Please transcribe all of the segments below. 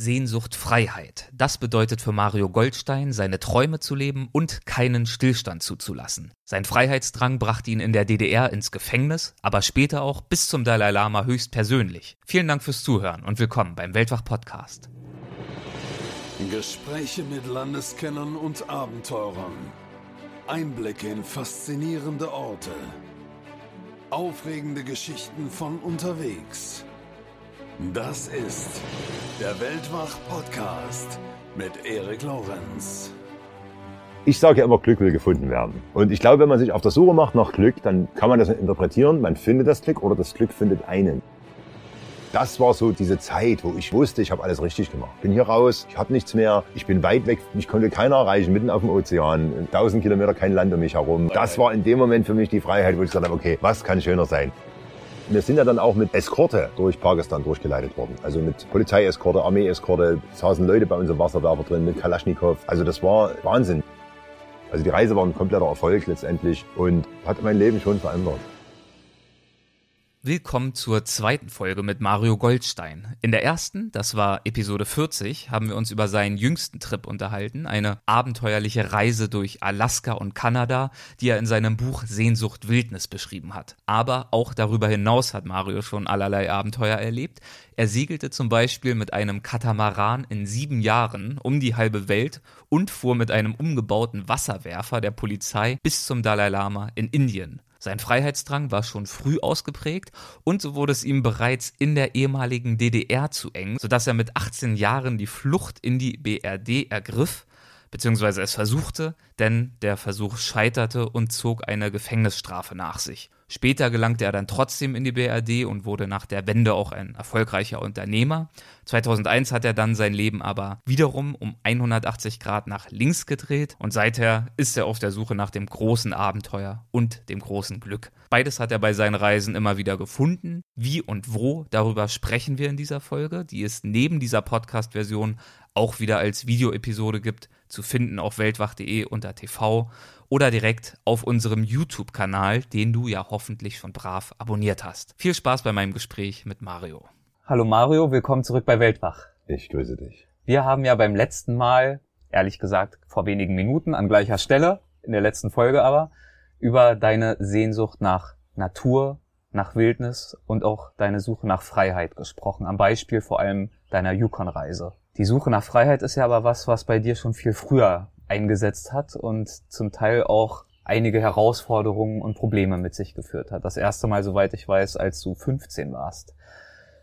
Sehnsucht Freiheit. Das bedeutet für Mario Goldstein, seine Träume zu leben und keinen Stillstand zuzulassen. Sein Freiheitsdrang brachte ihn in der DDR ins Gefängnis, aber später auch bis zum Dalai Lama höchstpersönlich. Vielen Dank fürs Zuhören und willkommen beim Weltwach Podcast. Gespräche mit Landeskennern und Abenteurern. Einblicke in faszinierende Orte. Aufregende Geschichten von unterwegs. Das ist der Weltwach-Podcast mit Erik Lorenz. Ich sage ja immer, Glück will gefunden werden. Und ich glaube, wenn man sich auf der Suche macht nach Glück, dann kann man das interpretieren, man findet das Glück oder das Glück findet einen. Das war so diese Zeit, wo ich wusste, ich habe alles richtig gemacht. Bin hier raus, ich habe nichts mehr, ich bin weit weg, mich konnte keiner erreichen, mitten auf dem Ozean, 1000 Kilometer kein Land um mich herum. Das war in dem Moment für mich die Freiheit, wo ich gesagt habe, okay, was kann schöner sein? Wir sind ja dann auch mit Eskorte durch Pakistan durchgeleitet worden. Also mit Polizeieskorte, Armeeeskorte, saßen Leute bei uns im Wasserwerfer drin, mit Kalaschnikow. Also das war Wahnsinn. Also die Reise war ein kompletter Erfolg letztendlich und hat mein Leben schon verändert. Willkommen zur zweiten Folge mit Mario Goldstein. In der ersten, das war Episode 40, haben wir uns über seinen jüngsten Trip unterhalten, eine abenteuerliche Reise durch Alaska und Kanada, die er in seinem Buch Sehnsucht Wildnis beschrieben hat. Aber auch darüber hinaus hat Mario schon allerlei Abenteuer erlebt. Er segelte zum Beispiel mit einem Katamaran in sieben Jahren um die halbe Welt und fuhr mit einem umgebauten Wasserwerfer der Polizei bis zum Dalai Lama in Indien. Sein Freiheitsdrang war schon früh ausgeprägt und so wurde es ihm bereits in der ehemaligen DDR zu eng, sodass er mit 18 Jahren die Flucht in die BRD ergriff, beziehungsweise es versuchte, denn der Versuch scheiterte und zog eine Gefängnisstrafe nach sich. Später gelangte er dann trotzdem in die BRD und wurde nach der Wende auch ein erfolgreicher Unternehmer. 2001 hat er dann sein Leben aber wiederum um 180 Grad nach links gedreht und seither ist er auf der Suche nach dem großen Abenteuer und dem großen Glück. Beides hat er bei seinen Reisen immer wieder gefunden. Wie und wo, darüber sprechen wir in dieser Folge, die es neben dieser Podcast-Version auch wieder als Videoepisode gibt, zu finden auf weltwach.de unter TV oder direkt auf unserem YouTube-Kanal, den du ja hoffentlich schon brav abonniert hast. Viel Spaß bei meinem Gespräch mit Mario. Hallo Mario, willkommen zurück bei Weltwach. Ich grüße dich. Wir haben ja beim letzten Mal, ehrlich gesagt vor wenigen Minuten an gleicher Stelle, in der letzten Folge aber, über deine Sehnsucht nach Natur, nach Wildnis und auch deine Suche nach Freiheit gesprochen, am Beispiel vor allem deiner Yukon-Reise. Die Suche nach Freiheit ist ja aber was, was bei dir schon viel früher eingesetzt hat und zum Teil auch einige Herausforderungen und Probleme mit sich geführt hat. Das erste Mal, soweit ich weiß, als du 15 warst.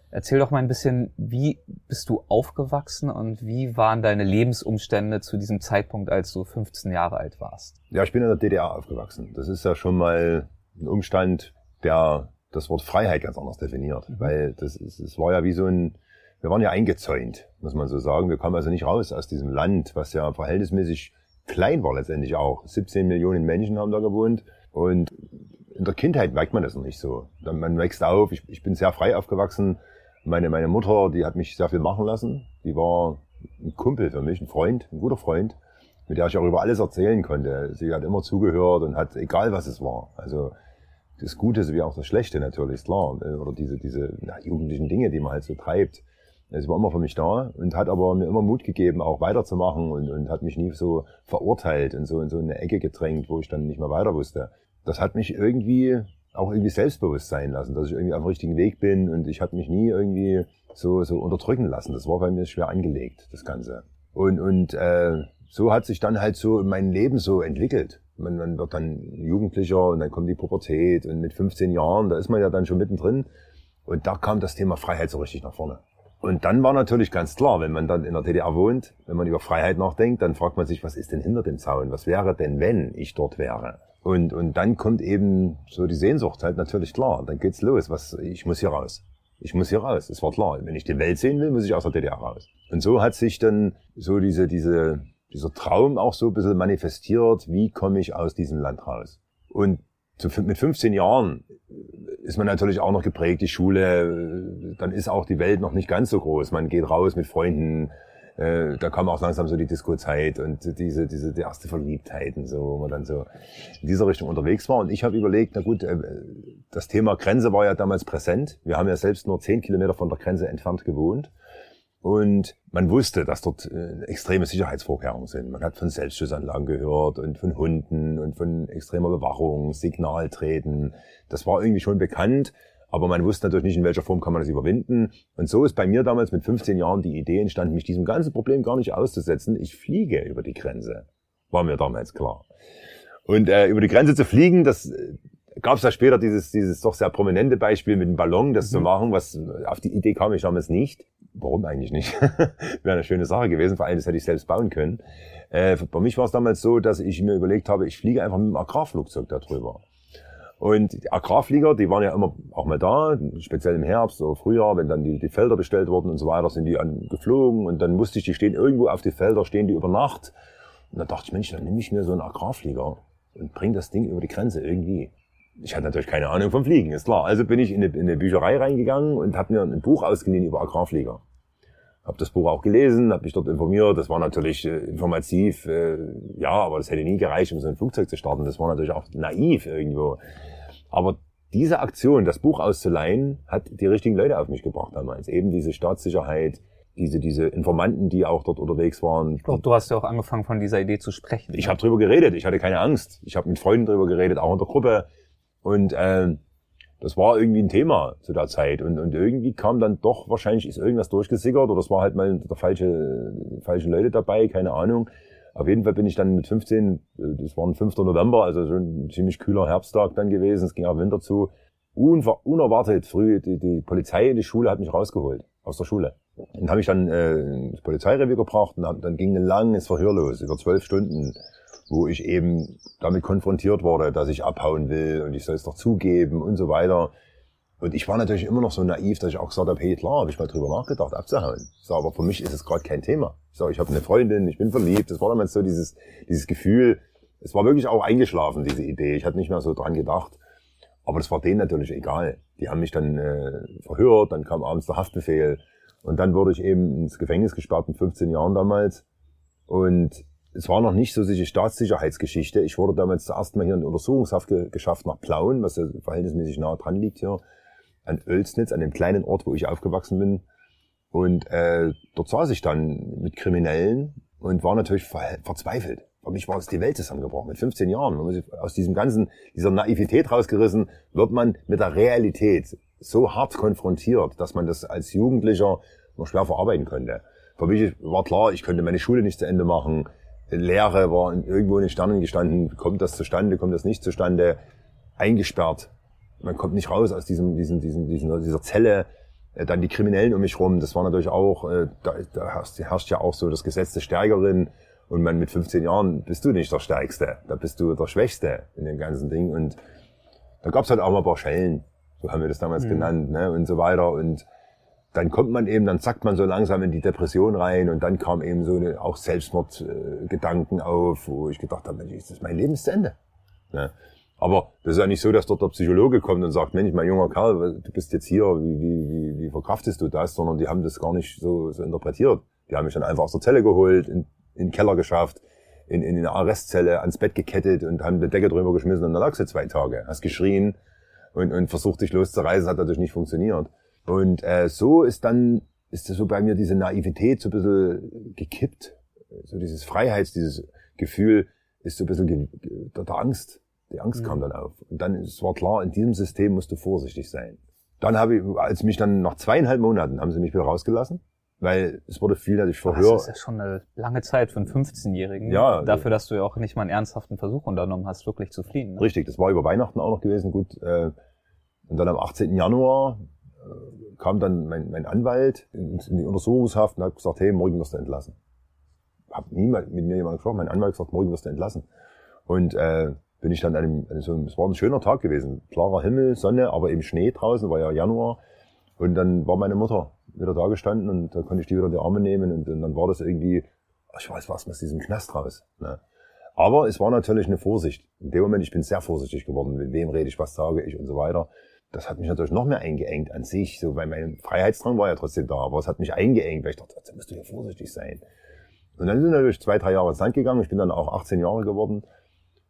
Erzähl doch mal ein bisschen, wie bist du aufgewachsen und wie waren deine Lebensumstände zu diesem Zeitpunkt, als du 15 Jahre alt warst? Ja, ich bin in der DDR aufgewachsen. Das ist ja schon mal ein Umstand, der das Wort Freiheit ganz anders definiert. Mhm. Weil das, ist, das war ja wie so ein, wir waren ja eingezäunt, muss man so sagen. Wir kamen also nicht raus aus diesem Land, was ja verhältnismäßig klein war letztendlich auch. 17 Millionen Menschen haben da gewohnt und in der Kindheit merkt man das noch nicht so. Man wächst auf, ich, ich bin sehr frei aufgewachsen. Meine, meine Mutter, die hat mich sehr viel machen lassen. Die war ein Kumpel für mich, ein Freund, ein guter Freund, mit der ich auch über alles erzählen konnte. Sie hat immer zugehört und hat, egal was es war, also das Gute sowie auch das Schlechte natürlich, klar. Oder diese, diese na, jugendlichen Dinge, die man halt so treibt. Sie war immer für mich da und hat aber mir immer Mut gegeben, auch weiterzumachen und, und hat mich nie so verurteilt und so in so eine Ecke gedrängt, wo ich dann nicht mehr weiter wusste. Das hat mich irgendwie auch irgendwie selbstbewusst sein lassen, dass ich irgendwie auf dem richtigen Weg bin und ich habe mich nie irgendwie so, so unterdrücken lassen. Das war bei mir schwer angelegt, das Ganze. Und, und äh, so hat sich dann halt so mein Leben so entwickelt. Man, man wird dann Jugendlicher und dann kommt die Pubertät und mit 15 Jahren, da ist man ja dann schon mittendrin. Und da kam das Thema Freiheit so richtig nach vorne. Und dann war natürlich ganz klar, wenn man dann in der DDR wohnt, wenn man über Freiheit nachdenkt, dann fragt man sich, was ist denn hinter dem Zaun? Was wäre denn, wenn ich dort wäre? Und, und dann kommt eben so die Sehnsucht halt natürlich klar. Dann geht's los. Was, ich muss hier raus. Ich muss hier raus. Es war klar. Wenn ich die Welt sehen will, muss ich aus der DDR raus. Und so hat sich dann so diese, diese, dieser Traum auch so ein bisschen manifestiert. Wie komme ich aus diesem Land raus? Und mit 15 Jahren ist man natürlich auch noch geprägt, die Schule, dann ist auch die Welt noch nicht ganz so groß. Man geht raus mit Freunden, äh, da kam auch langsam so die Disco-Zeit und diese, diese die erste Verliebtheit und so, wo man dann so in dieser Richtung unterwegs war. Und ich habe überlegt, na gut, äh, das Thema Grenze war ja damals präsent. Wir haben ja selbst nur zehn Kilometer von der Grenze entfernt gewohnt. Und man wusste, dass dort äh, extreme Sicherheitsvorkehrungen sind. Man hat von Selbstschussanlagen gehört und von Hunden und von extremer Bewachung, Signaltreten. Das war irgendwie schon bekannt, aber man wusste natürlich nicht, in welcher Form kann man das überwinden. Und so ist bei mir damals mit 15 Jahren die Idee entstanden, mich diesem ganzen Problem gar nicht auszusetzen. Ich fliege über die Grenze. War mir damals klar. Und äh, über die Grenze zu fliegen, das äh, gab es ja später dieses, dieses doch sehr prominente Beispiel mit dem Ballon, das mhm. zu machen, was auf die Idee kam ich damals nicht. Warum eigentlich nicht? Wäre eine schöne Sache gewesen, vor allem das hätte ich selbst bauen können. Äh, bei mich war es damals so, dass ich mir überlegt habe, ich fliege einfach mit dem Agrarflugzeug da drüber. Und die Agrarflieger, die waren ja immer auch mal da, speziell im Herbst oder Frühjahr, wenn dann die, die Felder bestellt wurden und so weiter, sind die an, geflogen und dann musste ich, die stehen irgendwo auf die Felder, stehen die über Nacht. Und da dachte ich, Mensch, dann nehme ich mir so einen Agrarflieger und bringe das Ding über die Grenze irgendwie. Ich hatte natürlich keine Ahnung vom Fliegen, ist klar. Also bin ich in eine, in eine Bücherei reingegangen und habe mir ein Buch ausgeliehen über Agrarflieger. Habe das Buch auch gelesen, habe mich dort informiert. Das war natürlich äh, informativ, äh, ja, aber das hätte nie gereicht, um so ein Flugzeug zu starten. Das war natürlich auch naiv irgendwo. Aber diese Aktion, das Buch auszuleihen, hat die richtigen Leute auf mich gebracht damals. Eben diese Staatssicherheit, diese, diese Informanten, die auch dort unterwegs waren. Ich glaube, du hast ja auch angefangen, von dieser Idee zu sprechen. Ich ne? habe drüber geredet, ich hatte keine Angst. Ich habe mit Freunden drüber geredet, auch in der Gruppe. Und äh, das war irgendwie ein Thema zu der Zeit. Und, und irgendwie kam dann doch, wahrscheinlich ist irgendwas durchgesickert oder es war halt mal der falsche, falsche Leute dabei, keine Ahnung. Auf jeden Fall bin ich dann mit 15, das war ein 5. November, also schon ein ziemlich kühler Herbsttag dann gewesen, es ging auch Winter zu. Unerwartet früh, die, die Polizei in die Schule hat mich rausgeholt, aus der Schule. Dann habe ich dann äh, ins Polizeirevier gebracht und hab, dann ging ein langes Verhör los, über zwölf Stunden, wo ich eben damit konfrontiert wurde, dass ich abhauen will und ich soll es doch zugeben und so weiter. Und ich war natürlich immer noch so naiv, dass ich auch gesagt habe, hey klar, habe ich mal drüber nachgedacht, abzuhauen. Sag, aber für mich ist es gerade kein Thema. Ich sage, ich habe eine Freundin, ich bin verliebt. Das war damals so dieses, dieses Gefühl. Es war wirklich auch eingeschlafen, diese Idee. Ich hatte nicht mehr so dran gedacht. Aber das war denen natürlich egal. Die haben mich dann äh, verhört, dann kam abends der Haftbefehl. Und dann wurde ich eben ins Gefängnis gesperrt mit 15 Jahren damals. Und es war noch nicht so diese Staatssicherheitsgeschichte. Ich wurde damals zuerst mal hier in Untersuchungshaft ge geschafft nach Plauen, was ja verhältnismäßig nah dran liegt hier an Oelsnitz, an dem kleinen Ort, wo ich aufgewachsen bin. Und äh, dort saß ich dann mit Kriminellen und war natürlich ver verzweifelt. Für mich war es die Welt zusammengebrochen mit 15 Jahren. Aus diesem ganzen, dieser Naivität rausgerissen, wird man mit der Realität so hart konfrontiert, dass man das als Jugendlicher noch schwer verarbeiten konnte. Für mich war klar, ich könnte meine Schule nicht zu Ende machen. Lehre war irgendwo in den Sternen gestanden. Kommt das zustande, kommt das nicht zustande? Eingesperrt man kommt nicht raus aus diesem, diesem, diesem, diesem dieser Zelle. Äh, dann die Kriminellen um mich rum, das war natürlich auch, äh, da, da herrscht, herrscht ja auch so das Gesetz der Stärkerin. Und man mit 15 Jahren bist du nicht der Stärkste, da bist du der Schwächste in dem ganzen Ding. Und da gab's halt auch mal ein paar Schellen, so haben wir das damals mhm. genannt, ne, und so weiter. Und dann kommt man eben, dann zackt man so langsam in die Depression rein und dann kam eben so eine, auch Selbstmordgedanken auf, wo ich gedacht habe, Mensch, ist das mein Lebensende? Ne? Aber das ist ja nicht so, dass dort der Psychologe kommt und sagt, Mensch, mein junger Kerl, du bist jetzt hier, wie, wie, wie, wie verkraftest du das? Sondern die haben das gar nicht so, so interpretiert. Die haben mich dann einfach aus der Zelle geholt, in, in den Keller geschafft, in, in eine Arrestzelle, ans Bett gekettet und haben die Decke drüber geschmissen und dann lagst du zwei Tage. Hast geschrien und, und versucht dich loszureißen, hat natürlich nicht funktioniert. Und äh, so ist dann, ist das so bei mir diese Naivität so ein bisschen gekippt. So dieses Freiheits, dieses Gefühl ist so ein bisschen der, Angst die Angst mhm. kam dann auf. Und dann es war klar, in diesem System musst du vorsichtig sein. Dann habe ich, als mich dann nach zweieinhalb Monaten haben sie mich wieder rausgelassen, weil es wurde viel, dass ich verhör. Das ist ja schon eine lange Zeit für einen 15-Jährigen. Ja. Dafür, dass du ja auch nicht mal einen ernsthaften Versuch unternommen hast, wirklich zu fliehen. Ne? Richtig, das war über Weihnachten auch noch gewesen, gut. Äh, und dann am 18. Januar kam dann mein, mein Anwalt in, die Untersuchungshaft und hat gesagt, hey, morgen wirst du entlassen. Hab niemand mit mir jemand gesprochen, mein Anwalt gesagt, morgen wirst du entlassen. Und äh, bin ich dann an einem, also es war ein schöner Tag gewesen. Klarer Himmel, Sonne, aber eben Schnee draußen, war ja Januar. Und dann war meine Mutter wieder da gestanden und da konnte ich die wieder in die Arme nehmen und, und dann war das irgendwie, ich weiß was, aus diesem Knast raus. Ne? Aber es war natürlich eine Vorsicht. In dem Moment, ich bin sehr vorsichtig geworden, mit wem rede ich, was sage ich und so weiter. Das hat mich natürlich noch mehr eingeengt an sich, so, weil mein Freiheitsdrang war ja trotzdem da, aber es hat mich eingeengt, weil ich dachte, da musst du ja vorsichtig sein. Und dann sind natürlich zwei, drei Jahre ins Land gegangen, ich bin dann auch 18 Jahre geworden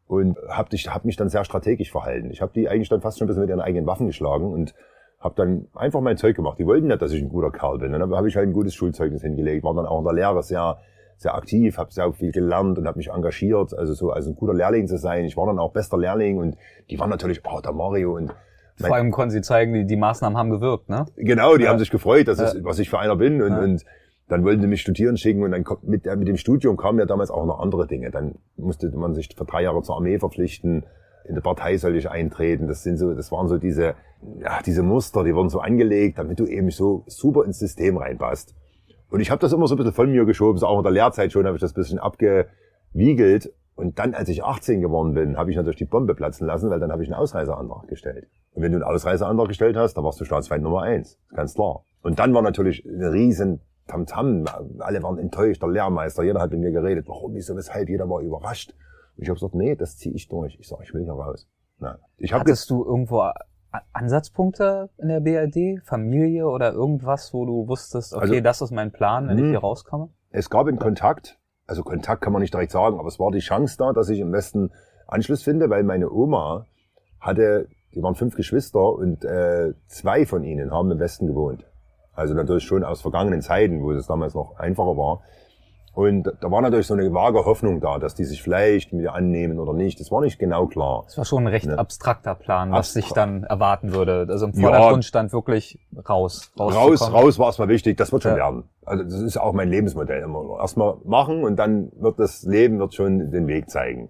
und habe hab mich dann sehr strategisch verhalten. Ich habe die eigentlich dann fast schon ein bisschen mit ihren eigenen Waffen geschlagen und habe dann einfach mein Zeug gemacht. Die wollten nicht, dass ich ein guter Kerl bin. Und dann habe ich halt ein gutes Schulzeugnis hingelegt, war dann auch in der Lehre sehr sehr aktiv, habe sehr viel gelernt und habe mich engagiert, also so als ein guter Lehrling zu sein. Ich war dann auch bester Lehrling und die waren natürlich, oh, der Mario und vor allem konnten sie zeigen, die, die Maßnahmen haben gewirkt, ne? Genau, die ja. haben sich gefreut, dass ja. ich, was ich für einer bin und, ja. und dann wollten sie mich studieren schicken und dann kommt mit, mit dem Studium kamen ja damals auch noch andere Dinge. Dann musste man sich für drei Jahre zur Armee verpflichten, in der Partei soll ich eintreten. Das sind so, das waren so diese, ja, diese Muster, die wurden so angelegt, damit du eben so super ins System reinpasst. Und ich habe das immer so ein bisschen von mir geschoben, so auch in der Lehrzeit schon habe ich das ein bisschen abgewiegelt. Und dann, als ich 18 geworden bin, habe ich natürlich die Bombe platzen lassen, weil dann habe ich einen Ausreiseantrag gestellt. Und wenn du einen Ausreiseantrag gestellt hast, dann warst du Staatsfeind Nummer eins. Ganz klar. Und dann war natürlich ein riesen Tamtam. Alle waren enttäuscht, der Lehrmeister, jeder hat mit mir geredet. Warum, wieso, weshalb? Jeder war überrascht. Und ich habe gesagt, nee, das ziehe ich durch. Ich sage, ich will hier raus. Nein. Ich hab Hattest du irgendwo Ansatzpunkte in der BRD? Familie oder irgendwas, wo du wusstest, okay, also, das ist mein Plan, wenn ich hm. hier rauskomme? Es gab einen Kontakt, also Kontakt kann man nicht direkt sagen, aber es war die Chance da, dass ich im Westen Anschluss finde, weil meine Oma hatte, die waren fünf Geschwister und äh, zwei von ihnen haben im Westen gewohnt. Also natürlich schon aus vergangenen Zeiten, wo es damals noch einfacher war. Und da war natürlich so eine vage Hoffnung da, dass die sich vielleicht mir annehmen oder nicht. Das war nicht genau klar. Das war schon ein recht ne? abstrakter Plan, was Abstrakt. sich dann erwarten würde. Also im Vordergrund ja, stand wirklich raus. Raus, raus war erstmal wichtig. Das wird schon ja. werden. Also das ist auch mein Lebensmodell immer. Erstmal machen und dann wird das Leben wird schon den Weg zeigen.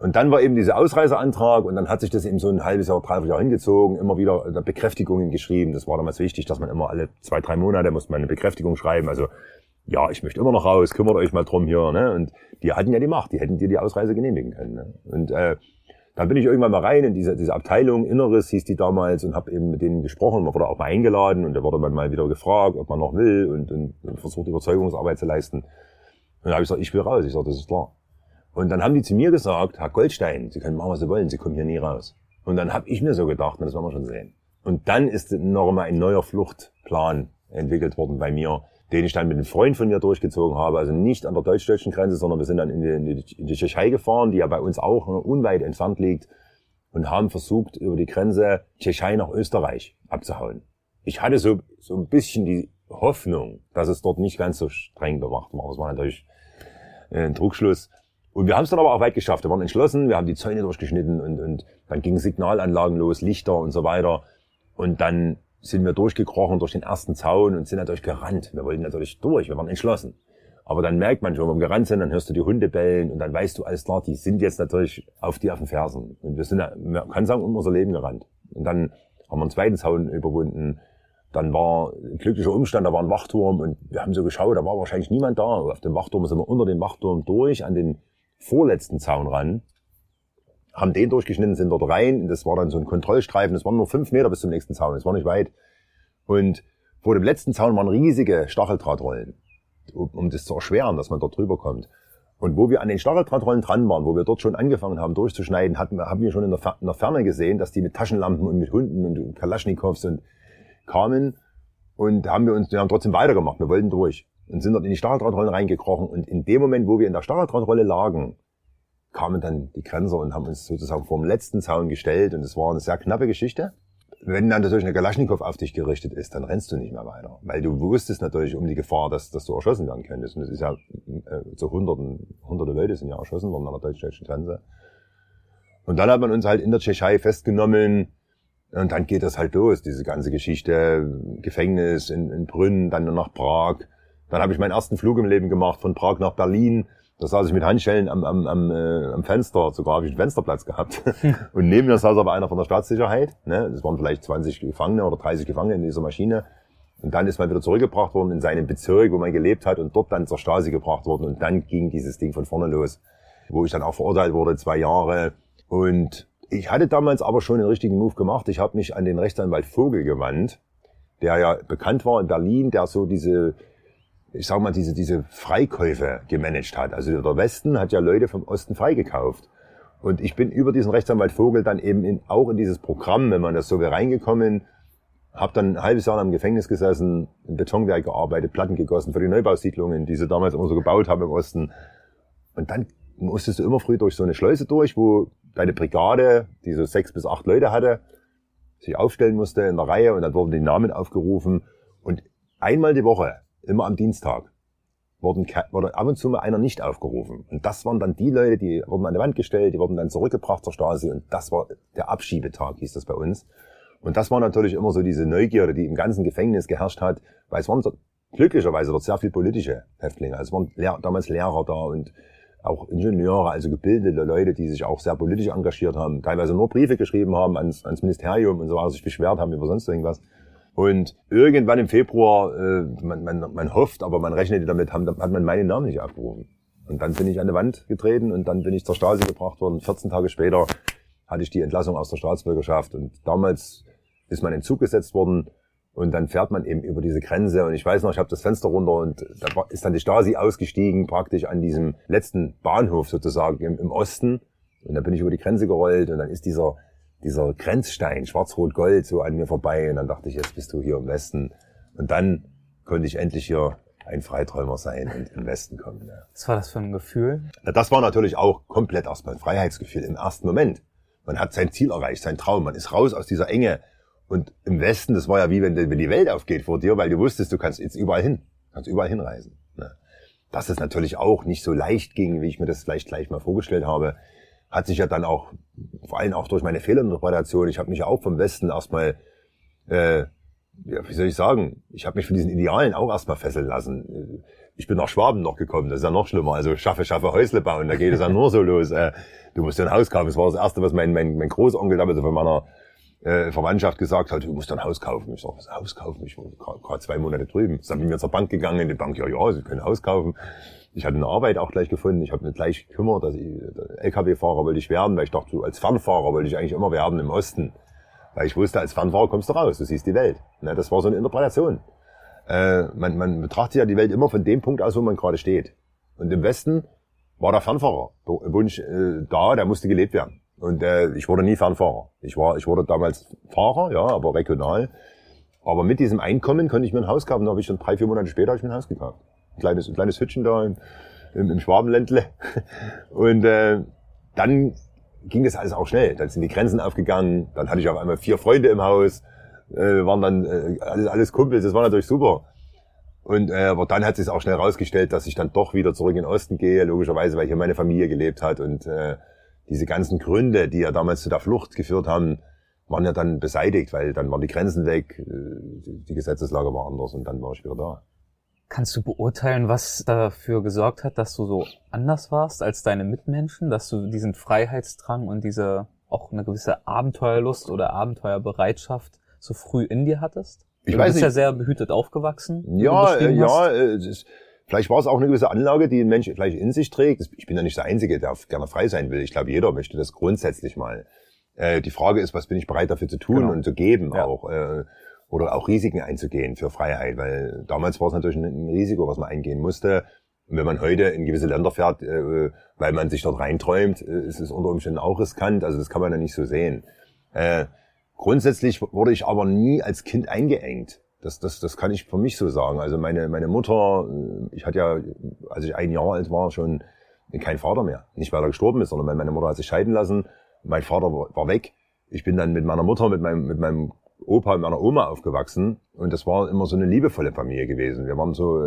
Und dann war eben dieser Ausreiseantrag und dann hat sich das eben so ein halbes Jahr, dreiviertel Jahr hingezogen, immer wieder Bekräftigungen geschrieben. Das war damals wichtig, dass man immer alle zwei, drei Monate muss man eine Bekräftigung schreiben. Also ja, ich möchte immer noch raus, kümmert euch mal drum hier. Ne? Und die hatten ja die Macht, die hätten dir die Ausreise genehmigen können. Ne? Und äh, dann bin ich irgendwann mal rein in diese, diese Abteilung, Inneres hieß die damals, und habe eben mit denen gesprochen. Man wurde auch mal eingeladen und da wurde man mal wieder gefragt, ob man noch will und, und, und versucht, Überzeugungsarbeit zu leisten. Und dann habe ich gesagt, ich will raus. Ich sage, das ist klar. Und dann haben die zu mir gesagt, Herr Goldstein, Sie können machen, was Sie wollen, Sie kommen hier nie raus. Und dann habe ich mir so gedacht, das werden wir schon sehen. Und dann ist noch mal ein neuer Fluchtplan entwickelt worden bei mir, den ich dann mit einem Freund von mir durchgezogen habe. Also nicht an der deutsch-deutschen Grenze, sondern wir sind dann in die, in die, Tschechei gefahren, die ja bei uns auch unweit entfernt liegt und haben versucht, über die Grenze Tschechei nach Österreich abzuhauen. Ich hatte so, so ein bisschen die Hoffnung, dass es dort nicht ganz so streng bewacht war. Das war natürlich ein Druckschluss. Und wir haben es dann aber auch weit geschafft. Wir waren entschlossen, wir haben die Zäune durchgeschnitten und, und dann gingen Signalanlagen los, Lichter und so weiter. Und dann sind wir durchgekrochen durch den ersten Zaun und sind natürlich gerannt. Wir wollten natürlich durch, wir waren entschlossen. Aber dann merkt man schon, wenn wir gerannt sind, dann hörst du die Hunde bellen und dann weißt du, alles klar, die sind jetzt natürlich auf dir auf den Fersen. Und wir sind, man kann sagen, um unser Leben gerannt. Und dann haben wir einen zweiten Zaun überwunden. Dann war ein glücklicher Umstand, da war ein Wachturm und wir haben so geschaut, da war wahrscheinlich niemand da. Auf dem Wachturm sind wir unter dem Wachturm durch an den vorletzten Zaun ran haben den durchgeschnitten, sind dort rein. Das war dann so ein Kontrollstreifen. Das waren nur fünf Meter bis zum nächsten Zaun. Das war nicht weit. Und vor dem letzten Zaun waren riesige Stacheldrahtrollen, um, um das zu erschweren, dass man dort drüber kommt. Und wo wir an den Stacheldrahtrollen dran waren, wo wir dort schon angefangen haben durchzuschneiden, hatten, haben wir schon in der, in der Ferne gesehen, dass die mit Taschenlampen und mit Hunden und Kalaschnikows und kamen. Und haben wir uns, wir haben trotzdem weitergemacht. Wir wollten durch und sind dort in die Stacheldrahtrollen reingekrochen. Und in dem Moment, wo wir in der Stacheldrahtrolle lagen, kamen dann die Grenzer und haben uns sozusagen vor dem letzten Zaun gestellt und es war eine sehr knappe Geschichte. Wenn dann natürlich eine Galaschnikow auf dich gerichtet ist, dann rennst du nicht mehr weiter, weil du wusstest natürlich um die Gefahr, dass, dass du erschossen werden könntest. Und es ist ja äh, so hunderten, hunderte Leute sind ja erschossen worden an der deutsch-tschechischen Grenze. Und dann hat man uns halt in der Tschechei festgenommen und dann geht das halt los, diese ganze Geschichte, Gefängnis in, in Brünn, dann nach Prag. Dann habe ich meinen ersten Flug im Leben gemacht von Prag nach Berlin da saß ich mit Handschellen am, am, am, äh, am Fenster, sogar habe ich einen Fensterplatz gehabt. und neben mir saß aber einer von der Staatssicherheit. Ne? Das waren vielleicht 20 Gefangene oder 30 Gefangene in dieser Maschine. Und dann ist man wieder zurückgebracht worden in seinen Bezirk, wo man gelebt hat und dort dann zur Stasi gebracht worden. Und dann ging dieses Ding von vorne los, wo ich dann auch verurteilt wurde, zwei Jahre. Und ich hatte damals aber schon den richtigen Move gemacht. Ich habe mich an den Rechtsanwalt Vogel gewandt, der ja bekannt war in Berlin, der so diese ich sag mal, diese, diese Freikäufe gemanagt hat. Also der Westen hat ja Leute vom Osten freigekauft. Und ich bin über diesen Rechtsanwalt Vogel dann eben in, auch in dieses Programm, wenn man das so will, reingekommen, habe dann ein halbes Jahr im Gefängnis gesessen, im Betonwerk gearbeitet, Platten gegossen für die Neubausiedlungen, die sie damals immer so gebaut haben im Osten. Und dann musstest du immer früh durch so eine Schleuse durch, wo deine Brigade, die so sechs bis acht Leute hatte, sich aufstellen musste in der Reihe und dann wurden die Namen aufgerufen. Und einmal die Woche, immer am Dienstag, wurden, wurde ab und zu mal einer nicht aufgerufen. Und das waren dann die Leute, die wurden an die Wand gestellt, die wurden dann zurückgebracht zur Stasi und das war der Abschiebetag, hieß das bei uns. Und das war natürlich immer so diese Neugierde, die im ganzen Gefängnis geherrscht hat, weil es waren dort, glücklicherweise dort sehr viele politische Häftlinge. Also es waren Lehr damals Lehrer da und auch Ingenieure, also gebildete Leute, die sich auch sehr politisch engagiert haben, teilweise nur Briefe geschrieben haben ans, ans Ministerium und so weiter, sich beschwert haben über sonst irgendwas. Und irgendwann im Februar, äh, man, man, man hofft, aber man rechnet damit, haben, hat man meinen Namen nicht aufgerufen. Und dann bin ich an die Wand getreten und dann bin ich zur Stasi gebracht worden. 14 Tage später hatte ich die Entlassung aus der Staatsbürgerschaft. Und damals ist man in Zug gesetzt worden und dann fährt man eben über diese Grenze und ich weiß noch, ich habe das Fenster runter und da ist dann die Stasi ausgestiegen, praktisch an diesem letzten Bahnhof sozusagen im, im Osten und dann bin ich über die Grenze gerollt und dann ist dieser dieser Grenzstein schwarz-rot-gold so an mir vorbei und dann dachte ich, jetzt bist du hier im Westen und dann konnte ich endlich hier ein Freiträumer sein und im Westen kommen. Ja. Was war das für ein Gefühl? Na, das war natürlich auch komplett erstmal ein Freiheitsgefühl im ersten Moment. Man hat sein Ziel erreicht, sein Traum, man ist raus aus dieser Enge, und im Westen, das war ja wie wenn, wenn die Welt aufgeht vor dir, weil du wusstest, du kannst jetzt überall hin, kannst überall hinreisen. Ne? Dass es natürlich auch nicht so leicht ging, wie ich mir das vielleicht gleich mal vorgestellt habe, hat sich ja dann auch, vor allem auch durch meine Fehlinterpretation, ich habe mich auch vom Westen erstmal, äh, ja, wie soll ich sagen, ich habe mich von diesen Idealen auch erstmal fesseln lassen. Ich bin nach Schwaben noch gekommen, das ist ja noch schlimmer. Also schaffe, schaffe Häusle bauen, da geht es ja nur so los. Äh, du musst dir ein Haus kaufen. Das war das Erste, was mein, mein, mein Großonkel damals von meiner äh, Verwandtschaft gesagt hat, du musst ein Haus kaufen. Ich sag, was Haus kaufen? Ich war gerade zwei Monate drüben. Dann bin ich zur Bank gegangen, die Bank, ja, ja, Sie können ein Haus kaufen. Ich hatte eine Arbeit auch gleich gefunden. Ich habe mich gleich gekümmert, dass ich LKW-Fahrer wollte ich werden, weil ich dachte, als Fernfahrer wollte ich eigentlich immer werden im Osten. Weil ich wusste, als Fernfahrer kommst du raus, du siehst die Welt. Ne, das war so eine Interpretation. Äh, man, man betrachtet ja die Welt immer von dem Punkt aus, wo man gerade steht. Und im Westen war der Fernfahrerwunsch äh, da, der musste gelebt werden. Und äh, ich wurde nie Fernfahrer. Ich war, ich wurde damals Fahrer, ja, aber regional. Aber mit diesem Einkommen konnte ich mir ein Haus kaufen. Da habe ich schon drei, vier Monate später ich mir ein Haus gekauft. Ein kleines, ein kleines Hütchen da im, im, im Schwabenländle. Und äh, dann ging das alles auch schnell. Dann sind die Grenzen aufgegangen. Dann hatte ich auf einmal vier Freunde im Haus. Äh, waren dann äh, alles, alles Kumpels. Das war natürlich super. Und äh, aber dann hat sich auch schnell rausgestellt, dass ich dann doch wieder zurück in den Osten gehe, logischerweise, weil hier meine Familie gelebt hat und äh, diese ganzen Gründe, die ja damals zu der Flucht geführt haben, waren ja dann beseitigt, weil dann waren die Grenzen weg, äh, die Gesetzeslage war anders und dann war ich wieder da. Kannst du beurteilen, was dafür gesorgt hat, dass du so anders warst als deine Mitmenschen, dass du diesen Freiheitsdrang und diese auch eine gewisse Abenteuerlust oder Abenteuerbereitschaft so früh in dir hattest? Ich du weiß bist nicht. ja sehr behütet aufgewachsen. Ja, äh, ja, äh, es ist, Vielleicht war es auch eine gewisse Anlage, die ein Mensch vielleicht in sich trägt. Ich bin ja nicht der Einzige, der gerne frei sein will. Ich glaube, jeder möchte das grundsätzlich mal. Äh, die Frage ist, was bin ich bereit dafür zu tun genau. und zu geben ja. auch. Äh, oder auch Risiken einzugehen für Freiheit. Weil damals war es natürlich ein, Risiko, was man eingehen musste. Und wenn man heute in gewisse Länder fährt, äh, weil man sich dort reinträumt, äh, ist es unter Umständen auch riskant. Also das kann man ja nicht so sehen. Äh, grundsätzlich wurde ich aber nie als Kind eingeengt. Das, das, das kann ich für mich so sagen. Also meine, meine Mutter, äh, ich hatte ja, als ich ein Jahr alt war, schon keinen Vater mehr. Nicht weil er gestorben ist, sondern weil meine Mutter hat sich scheiden lassen. Mein Vater war weg. Ich bin dann mit meiner Mutter, mit meinem, mit meinem Opa und meiner Oma aufgewachsen. Und das war immer so eine liebevolle Familie gewesen. Wir waren so,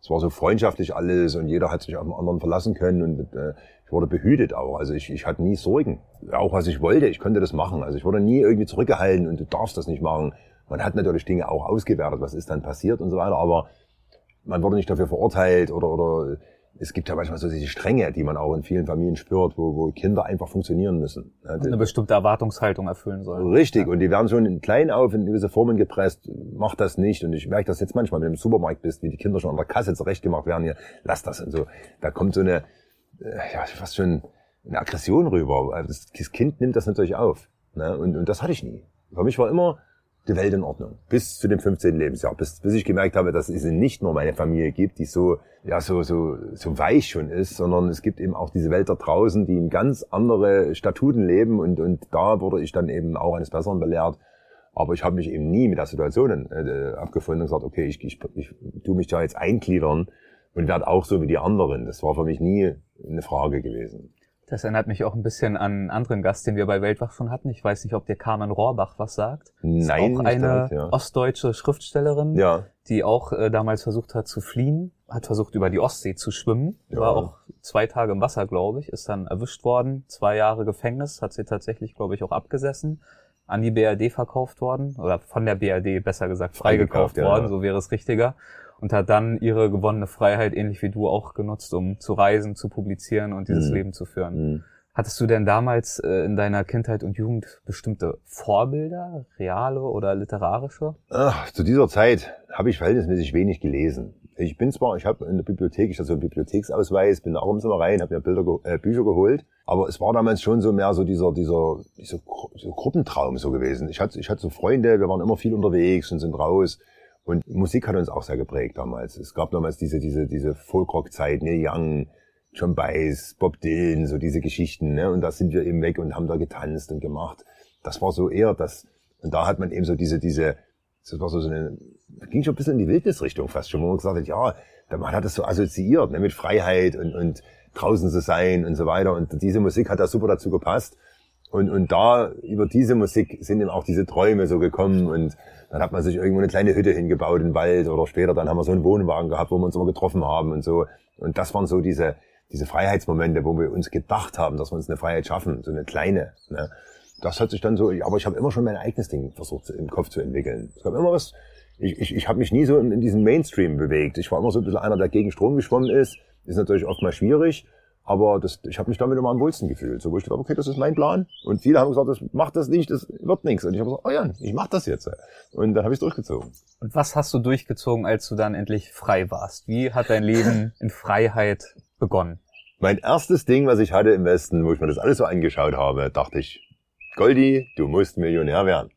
es war so freundschaftlich alles und jeder hat sich auf den anderen verlassen können und äh, ich wurde behütet auch. Also ich, ich hatte nie Sorgen. Auch was ich wollte, ich konnte das machen. Also ich wurde nie irgendwie zurückgehalten und du darfst das nicht machen. Man hat natürlich Dinge auch ausgewertet, was ist dann passiert und so weiter, aber man wurde nicht dafür verurteilt oder, oder es gibt ja manchmal so diese Strenge, die man auch in vielen Familien spürt, wo, wo Kinder einfach funktionieren müssen. Und eine bestimmte Erwartungshaltung erfüllen sollen. Richtig, ja. und die werden schon in klein auf in gewisse Formen gepresst, mach das nicht. Und ich merke das jetzt manchmal, wenn du im Supermarkt bist, wie die Kinder schon an der Kasse zurechtgemacht werden, hier, lass das und so. Da kommt so eine, äh, ja, fast schon eine Aggression rüber. Das Kind nimmt das natürlich auf. Ne? Und, und das hatte ich nie. Für mich war immer, die Welt in Ordnung. Bis zu dem 15. Lebensjahr. Bis, bis ich gemerkt habe, dass es nicht nur meine Familie gibt, die so, ja, so, so, so weich schon ist, sondern es gibt eben auch diese Welt da draußen, die in ganz andere Statuten leben und, und da wurde ich dann eben auch eines Besseren belehrt. Aber ich habe mich eben nie mit der Situation äh, abgefunden und gesagt, okay, ich, ich, ich tu mich da jetzt eingliedern und werde auch so wie die anderen. Das war für mich nie eine Frage gewesen. Das erinnert mich auch ein bisschen an einen anderen Gast, den wir bei Weltwach schon hatten. Ich weiß nicht, ob der Carmen Rohrbach was sagt. Nein, ist auch eine direkt, ja. ostdeutsche Schriftstellerin, ja. die auch äh, damals versucht hat zu fliehen, hat versucht über die Ostsee zu schwimmen, ja. war auch zwei Tage im Wasser, glaube ich, ist dann erwischt worden, zwei Jahre Gefängnis, hat sie tatsächlich, glaube ich, auch abgesessen an die BRD verkauft worden oder von der BRD besser gesagt freigekauft worden, so wäre es richtiger und hat dann ihre gewonnene Freiheit ähnlich wie du auch genutzt, um zu reisen, zu publizieren und dieses mhm. Leben zu führen. Mhm. Hattest du denn damals äh, in deiner Kindheit und Jugend bestimmte Vorbilder, reale oder literarische? Ach, zu dieser Zeit habe ich verhältnismäßig wenig gelesen. Ich bin zwar, ich habe in der Bibliothek, ich hatte so einen Bibliotheksausweis, bin auch im Sommer rein, habe mir Bilder, äh, Bücher geholt. Aber es war damals schon so mehr so dieser, dieser, dieser, dieser Gruppentraum so gewesen. Ich hatte, ich hatte so Freunde, wir waren immer viel unterwegs und sind raus. Und Musik hat uns auch sehr geprägt damals. Es gab damals diese, diese, diese Folkrock-Zeit, Neil Young, John Baez, Bob Dylan, so diese Geschichten. Ne? Und da sind wir eben weg und haben da getanzt und gemacht. Das war so eher das, und da hat man eben so diese, diese, das war so, so eine, ging schon ein bisschen in die Wildnisrichtung fast schon, wo man gesagt hat, ja, man hat das so assoziiert, ne, mit Freiheit und, und draußen zu sein und so weiter. Und diese Musik hat da super dazu gepasst. Und, und da, über diese Musik sind dann auch diese Träume so gekommen und dann hat man sich irgendwo eine kleine Hütte hingebaut im Wald oder später dann haben wir so einen Wohnwagen gehabt, wo wir uns immer getroffen haben und so. Und das waren so diese, diese Freiheitsmomente, wo wir uns gedacht haben, dass wir uns eine Freiheit schaffen, so eine kleine. Ne? Das hat sich dann so, aber ich habe immer schon mein eigenes Ding versucht im Kopf zu entwickeln. Es gab immer was, ich, ich, ich habe mich nie so in, in diesem Mainstream bewegt. Ich war immer so ein bisschen einer, der gegen Strom geschwommen ist. Ist natürlich oft mal schwierig, aber das, ich habe mich damit immer am wohlsten gefühlt. So, wo ich dachte, okay, das ist mein Plan. Und viele haben gesagt, das macht das nicht, das wird nichts. Und ich habe gesagt, oh ja, ich mach das jetzt. Und dann habe ich es durchgezogen. Und was hast du durchgezogen, als du dann endlich frei warst? Wie hat dein Leben in Freiheit begonnen? Mein erstes Ding, was ich hatte im Westen, wo ich mir das alles so angeschaut habe, dachte ich, Goldi, du musst Millionär werden.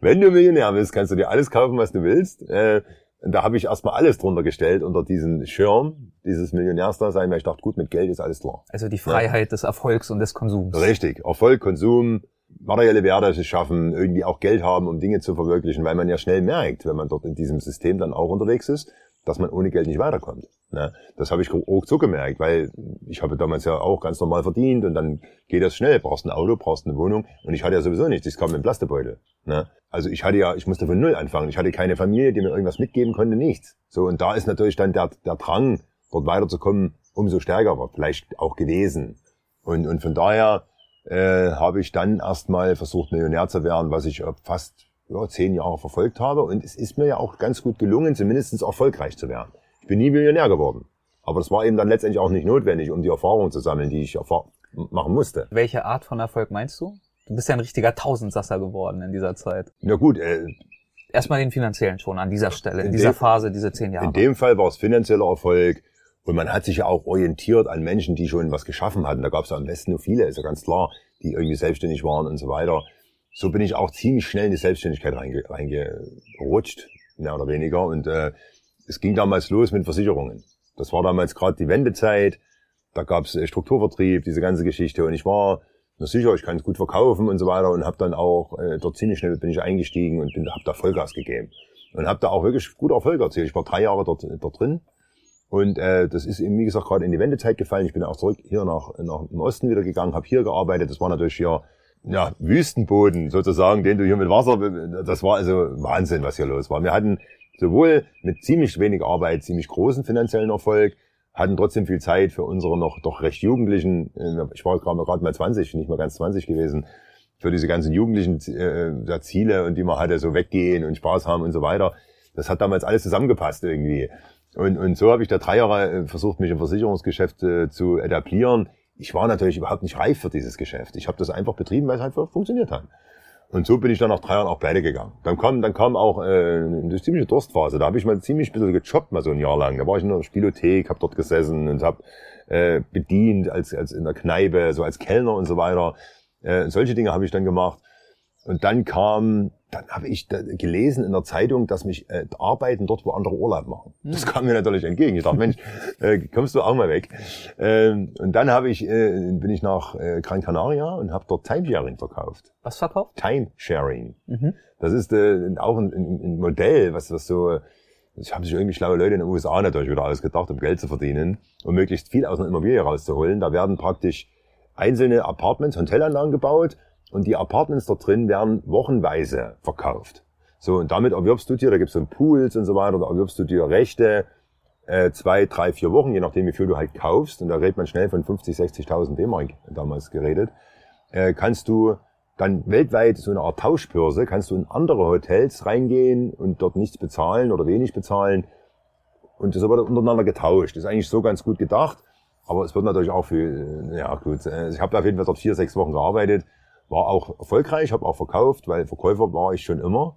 Wenn du Millionär bist, kannst du dir alles kaufen, was du willst. Äh, da habe ich erstmal alles drunter gestellt unter diesen Schirm, dieses Millionärsdasein, weil ich dachte, gut, mit Geld ist alles klar. Also die Freiheit ja. des Erfolgs und des Konsums. Richtig. Erfolg, Konsum, materielle Werte schaffen, irgendwie auch Geld haben, um Dinge zu verwirklichen, weil man ja schnell merkt, wenn man dort in diesem System dann auch unterwegs ist, dass man ohne Geld nicht weiterkommt. Ne? Das habe ich auch so gemerkt, weil ich habe damals ja auch ganz normal verdient und dann geht das schnell. Brauchst ein Auto, brauchst eine Wohnung und ich hatte ja sowieso nichts. Ich kam mit Plastebeutel. Ne? Also ich hatte ja, ich musste von null anfangen. Ich hatte keine Familie, die mir irgendwas mitgeben konnte, nichts. So und da ist natürlich dann der, der Drang, dort weiterzukommen, umso stärker war vielleicht auch gewesen. Und, und von daher äh, habe ich dann erstmal versucht, Millionär zu werden, was ich fast ja, zehn Jahre verfolgt habe. Und es ist mir ja auch ganz gut gelungen, zumindest erfolgreich zu werden. Ich bin nie Millionär geworden. Aber das war eben dann letztendlich auch nicht notwendig, um die Erfahrung zu sammeln, die ich machen musste. Welche Art von Erfolg meinst du? Du bist ja ein richtiger Tausendsasser geworden in dieser Zeit. Na gut, äh, Erstmal den finanziellen schon an dieser Stelle, in, in dieser dem, Phase, diese zehn Jahre. In dem Fall war es finanzieller Erfolg. Und man hat sich ja auch orientiert an Menschen, die schon was geschaffen hatten. Da gab es ja am besten nur viele, ist ja ganz klar, die irgendwie selbstständig waren und so weiter so bin ich auch ziemlich schnell in die Selbstständigkeit reinge, reingerutscht, mehr oder weniger. Und äh, es ging damals los mit Versicherungen. Das war damals gerade die Wendezeit. Da gab es äh, Strukturvertrieb, diese ganze Geschichte. Und ich war na sicher, ich kann es gut verkaufen und so weiter. Und habe dann auch äh, dort ziemlich schnell bin ich eingestiegen und habe da Vollgas gegeben. Und habe da auch wirklich gut Erfolg erzielt. Ich war drei Jahre dort, dort drin. Und äh, das ist eben, wie gesagt, gerade in die Wendezeit gefallen. Ich bin auch zurück hier nach, nach im Osten wieder gegangen, habe hier gearbeitet. Das war natürlich hier ja, Wüstenboden sozusagen, den du hier mit Wasser, das war also Wahnsinn, was hier los war. Wir hatten sowohl mit ziemlich wenig Arbeit, ziemlich großen finanziellen Erfolg, hatten trotzdem viel Zeit für unsere noch doch recht Jugendlichen, äh, ich war gerade mal 20, nicht mal ganz 20 gewesen, für diese ganzen Jugendlichen äh, Ziele und die man hatte, so weggehen und Spaß haben und so weiter. Das hat damals alles zusammengepasst irgendwie. Und, und so habe ich da drei Jahre äh, versucht, mich im Versicherungsgeschäft äh, zu etablieren ich war natürlich überhaupt nicht reif für dieses Geschäft. Ich habe das einfach betrieben, weil es halt funktioniert hat. Und so bin ich dann nach drei Jahren auch pleite gegangen. Dann kam, dann kam auch äh, eine ziemliche Durstphase. Da habe ich mal ziemlich ein bisschen gejobbt, mal so ein Jahr lang. Da war ich in der Spielothek, habe dort gesessen und habe äh, bedient als, als in der Kneipe, so als Kellner und so weiter. Äh, solche Dinge habe ich dann gemacht. Und dann kam, dann habe ich gelesen in der Zeitung, dass mich äh, arbeiten dort, wo andere Urlaub machen. Hm. Das kam mir natürlich entgegen. Ich dachte, Mensch, äh, kommst du auch mal weg. Ähm, und dann habe ich, äh, bin ich nach äh, Gran Canaria und habe dort Timesharing verkauft. Was verkauft? Timesharing. Mhm. Das ist äh, auch ein, ein, Modell, was das so das haben sich irgendwie schlaue Leute in den USA natürlich wieder ausgedacht, um Geld zu verdienen, um möglichst viel aus einer Immobilie rauszuholen. Da werden praktisch einzelne Apartments, Hotelanlagen gebaut und die Apartments dort drin werden wochenweise verkauft. So, und damit erwirbst du dir, da gibt's so Pools und so weiter, da erwirbst du dir Rechte äh, zwei, drei, vier Wochen, je nachdem wie viel du halt kaufst, und da redet man schnell von 50, 60.000 D-Mark damals geredet, äh, kannst du dann weltweit so eine Art Tauschbörse, kannst du in andere Hotels reingehen und dort nichts bezahlen oder wenig bezahlen und das wird untereinander getauscht. Das ist eigentlich so ganz gut gedacht, aber es wird natürlich auch viel, äh, ja gut, äh, ich habe auf jeden Fall dort vier, sechs Wochen gearbeitet, war auch erfolgreich, habe auch verkauft, weil Verkäufer war ich schon immer.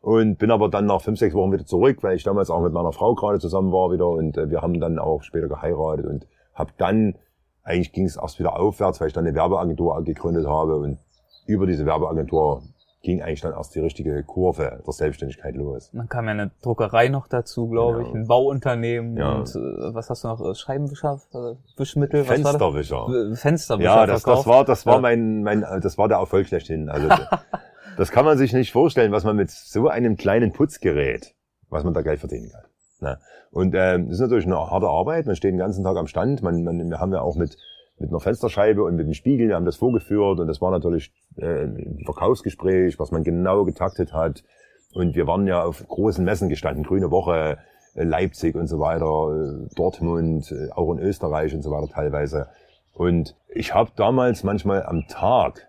Und bin aber dann nach fünf, sechs Wochen wieder zurück, weil ich damals auch mit meiner Frau gerade zusammen war wieder und äh, wir haben dann auch später geheiratet und habe dann, eigentlich ging es erst wieder aufwärts, weil ich dann eine Werbeagentur gegründet habe und über diese Werbeagentur ging eigentlich dann erst die richtige Kurve der Selbstständigkeit los. Dann kam ja eine Druckerei noch dazu, glaube genau. ich, ein Bauunternehmen ja. und äh, was hast du noch? Äh, Scheibenwischer, äh, Wischmittel, Fensterwischer. Fensterwischer. Ja, das, das war das war mein mein das war der Erfolg schlechthin. Also das kann man sich nicht vorstellen, was man mit so einem kleinen Putzgerät, was man da Geld verdienen kann. Na? Und ähm, das ist natürlich eine harte Arbeit. Man steht den ganzen Tag am Stand. Man, man, wir haben ja auch mit mit einer Fensterscheibe und mit dem Spiegel, wir haben das vorgeführt und das war natürlich äh, ein Verkaufsgespräch, was man genau getaktet hat. Und wir waren ja auf großen Messen gestanden, Grüne Woche, äh, Leipzig und so weiter, äh, Dortmund, äh, auch in Österreich und so weiter teilweise. Und ich habe damals manchmal am Tag,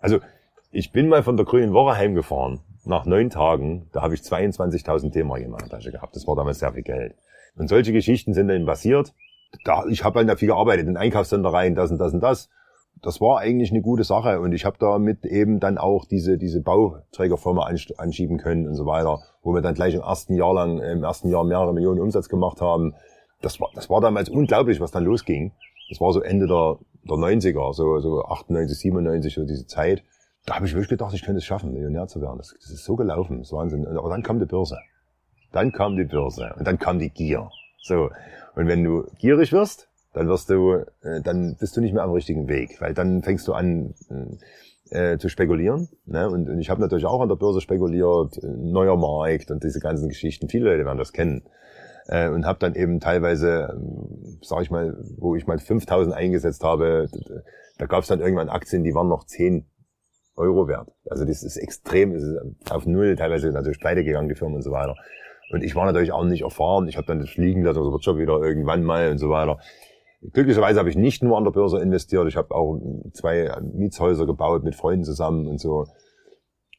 also ich bin mal von der Grünen Woche heimgefahren, nach neun Tagen, da habe ich 22.000 D-Mark in meiner Tasche gehabt. Das war damals sehr viel Geld. Und solche Geschichten sind dann passiert da, ich habe halt viel gearbeitet, in Einkaufscenter rein, das und das und das. Das war eigentlich eine gute Sache und ich habe damit eben dann auch diese diese Bauträgerfirma anschieben können und so weiter, wo wir dann gleich im ersten Jahr lang im ersten Jahr mehrere Millionen Umsatz gemacht haben. Das war das war damals unglaublich, was dann losging. Das war so Ende der der 90er, so so 98, 97 so diese Zeit. Da habe ich wirklich gedacht, ich könnte es schaffen, Millionär zu werden. Das, das ist so gelaufen, das ist Wahnsinn. Aber dann kam die Börse. Dann kam die Börse und dann kam die Gier. So und wenn du gierig wirst, dann wirst du, äh, dann bist du nicht mehr am richtigen Weg, weil dann fängst du an äh, zu spekulieren. Ne? Und, und ich habe natürlich auch an der Börse spekuliert, äh, neuer Markt und diese ganzen Geschichten. Viele Leute werden das kennen. Äh, und habe dann eben teilweise, ähm, sag ich mal, wo ich mal 5000 eingesetzt habe, da gab es dann irgendwann Aktien, die waren noch 10 Euro wert. Also das ist extrem, das ist auf null, teilweise natürlich pleite gegangen, die Firmen und so weiter. Und ich war natürlich auch nicht erfahren. Ich habe dann das liegen lassen, das wird schon wieder irgendwann mal und so weiter. Glücklicherweise habe ich nicht nur an der Börse investiert. Ich habe auch zwei Mietshäuser gebaut mit Freunden zusammen und so.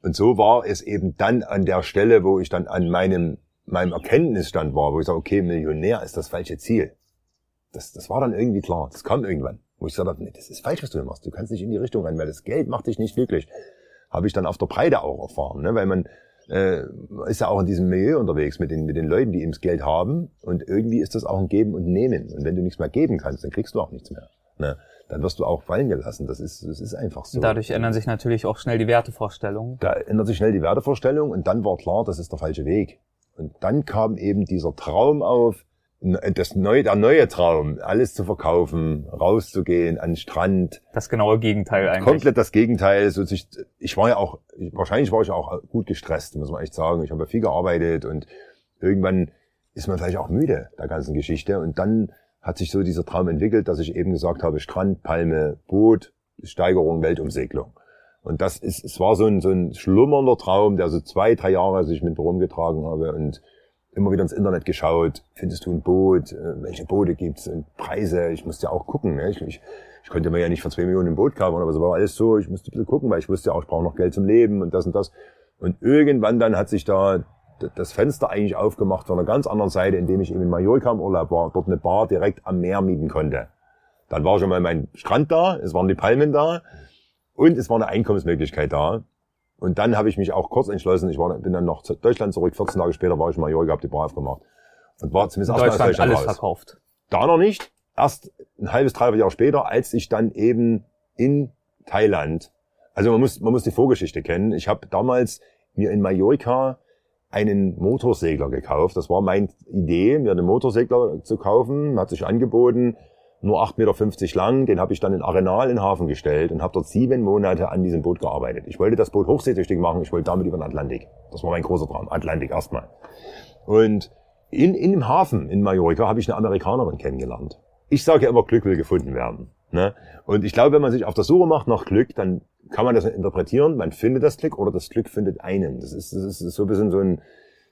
Und so war es eben dann an der Stelle, wo ich dann an meinem, meinem Erkenntnisstand war, wo ich sage, okay, Millionär ist das falsche Ziel. Das, das war dann irgendwie klar. Das kam irgendwann. Wo ich gesagt nee, das ist falsch, was du machst. Du kannst nicht in die Richtung rein, weil das Geld macht dich nicht glücklich. Habe ich dann auf der Breite auch erfahren, ne? weil man äh, ist ja auch in diesem Milieu unterwegs mit den, mit den Leuten, die eben das Geld haben. Und irgendwie ist das auch ein Geben und Nehmen. Und wenn du nichts mehr geben kannst, dann kriegst du auch nichts mehr. Ne? Dann wirst du auch fallen gelassen. Das ist, das ist einfach so. Dadurch ändern sich natürlich auch schnell die Wertevorstellungen. Da ändert sich schnell die Wertevorstellung und dann war klar, das ist der falsche Weg. Und dann kam eben dieser Traum auf, das neue, der neue Traum, alles zu verkaufen, rauszugehen, an den Strand. Das genaue Gegenteil eigentlich. Komplett das Gegenteil. So sich, ich war ja auch, wahrscheinlich war ich auch gut gestresst, muss man echt sagen. Ich habe ja viel gearbeitet und irgendwann ist man vielleicht auch müde der ganzen Geschichte. Und dann hat sich so dieser Traum entwickelt, dass ich eben gesagt habe, Strand, Palme, Boot, Steigerung, Weltumsegelung. Und das ist, es war so ein, so ein schlummernder Traum, der so zwei, drei Jahre sich mit rumgetragen habe und immer wieder ins Internet geschaut, findest du ein Boot, äh, welche Boote gibt's Preise, ich musste ja auch gucken. Ne? Ich, ich, ich konnte mir ja nicht für zwei Millionen ein Boot kaufen, aber so war alles so, ich musste ein bisschen gucken, weil ich wusste ja auch, ich brauche noch Geld zum Leben und das und das. Und irgendwann dann hat sich da das Fenster eigentlich aufgemacht von einer ganz anderen Seite, indem ich eben in Mallorca im Urlaub war, dort eine Bar direkt am Meer mieten konnte. Dann war schon mal mein Strand da, es waren die Palmen da und es war eine Einkommensmöglichkeit da. Und dann habe ich mich auch kurz entschlossen, ich war, bin dann noch zu Deutschland zurück, 14 Tage später war ich in Mallorca, habe die Bar aufgemacht. Und war zumindest erstmal aus Deutschland alles raus. verkauft. Da noch nicht. Erst ein halbes, dreiviertel Jahr später, als ich dann eben in Thailand, also man muss, man muss die Vorgeschichte kennen. Ich habe damals mir in Mallorca einen Motorsegler gekauft. Das war meine Idee, mir einen Motorsegler zu kaufen. Hat sich angeboten nur 8,50 Meter lang. Den habe ich dann in Arenal in den Hafen gestellt und habe dort sieben Monate an diesem Boot gearbeitet. Ich wollte das Boot hochseetüchtig machen, ich wollte damit über den Atlantik. Das war mein großer Traum, Atlantik erstmal. Und in, in dem Hafen in Mallorca habe ich eine Amerikanerin kennengelernt. Ich sage ja immer, Glück will gefunden werden. Ne? Und ich glaube, wenn man sich auf der Suche macht nach Glück, dann kann man das interpretieren. Man findet das Glück oder das Glück findet einen. Das ist, das ist so ein bisschen so ein,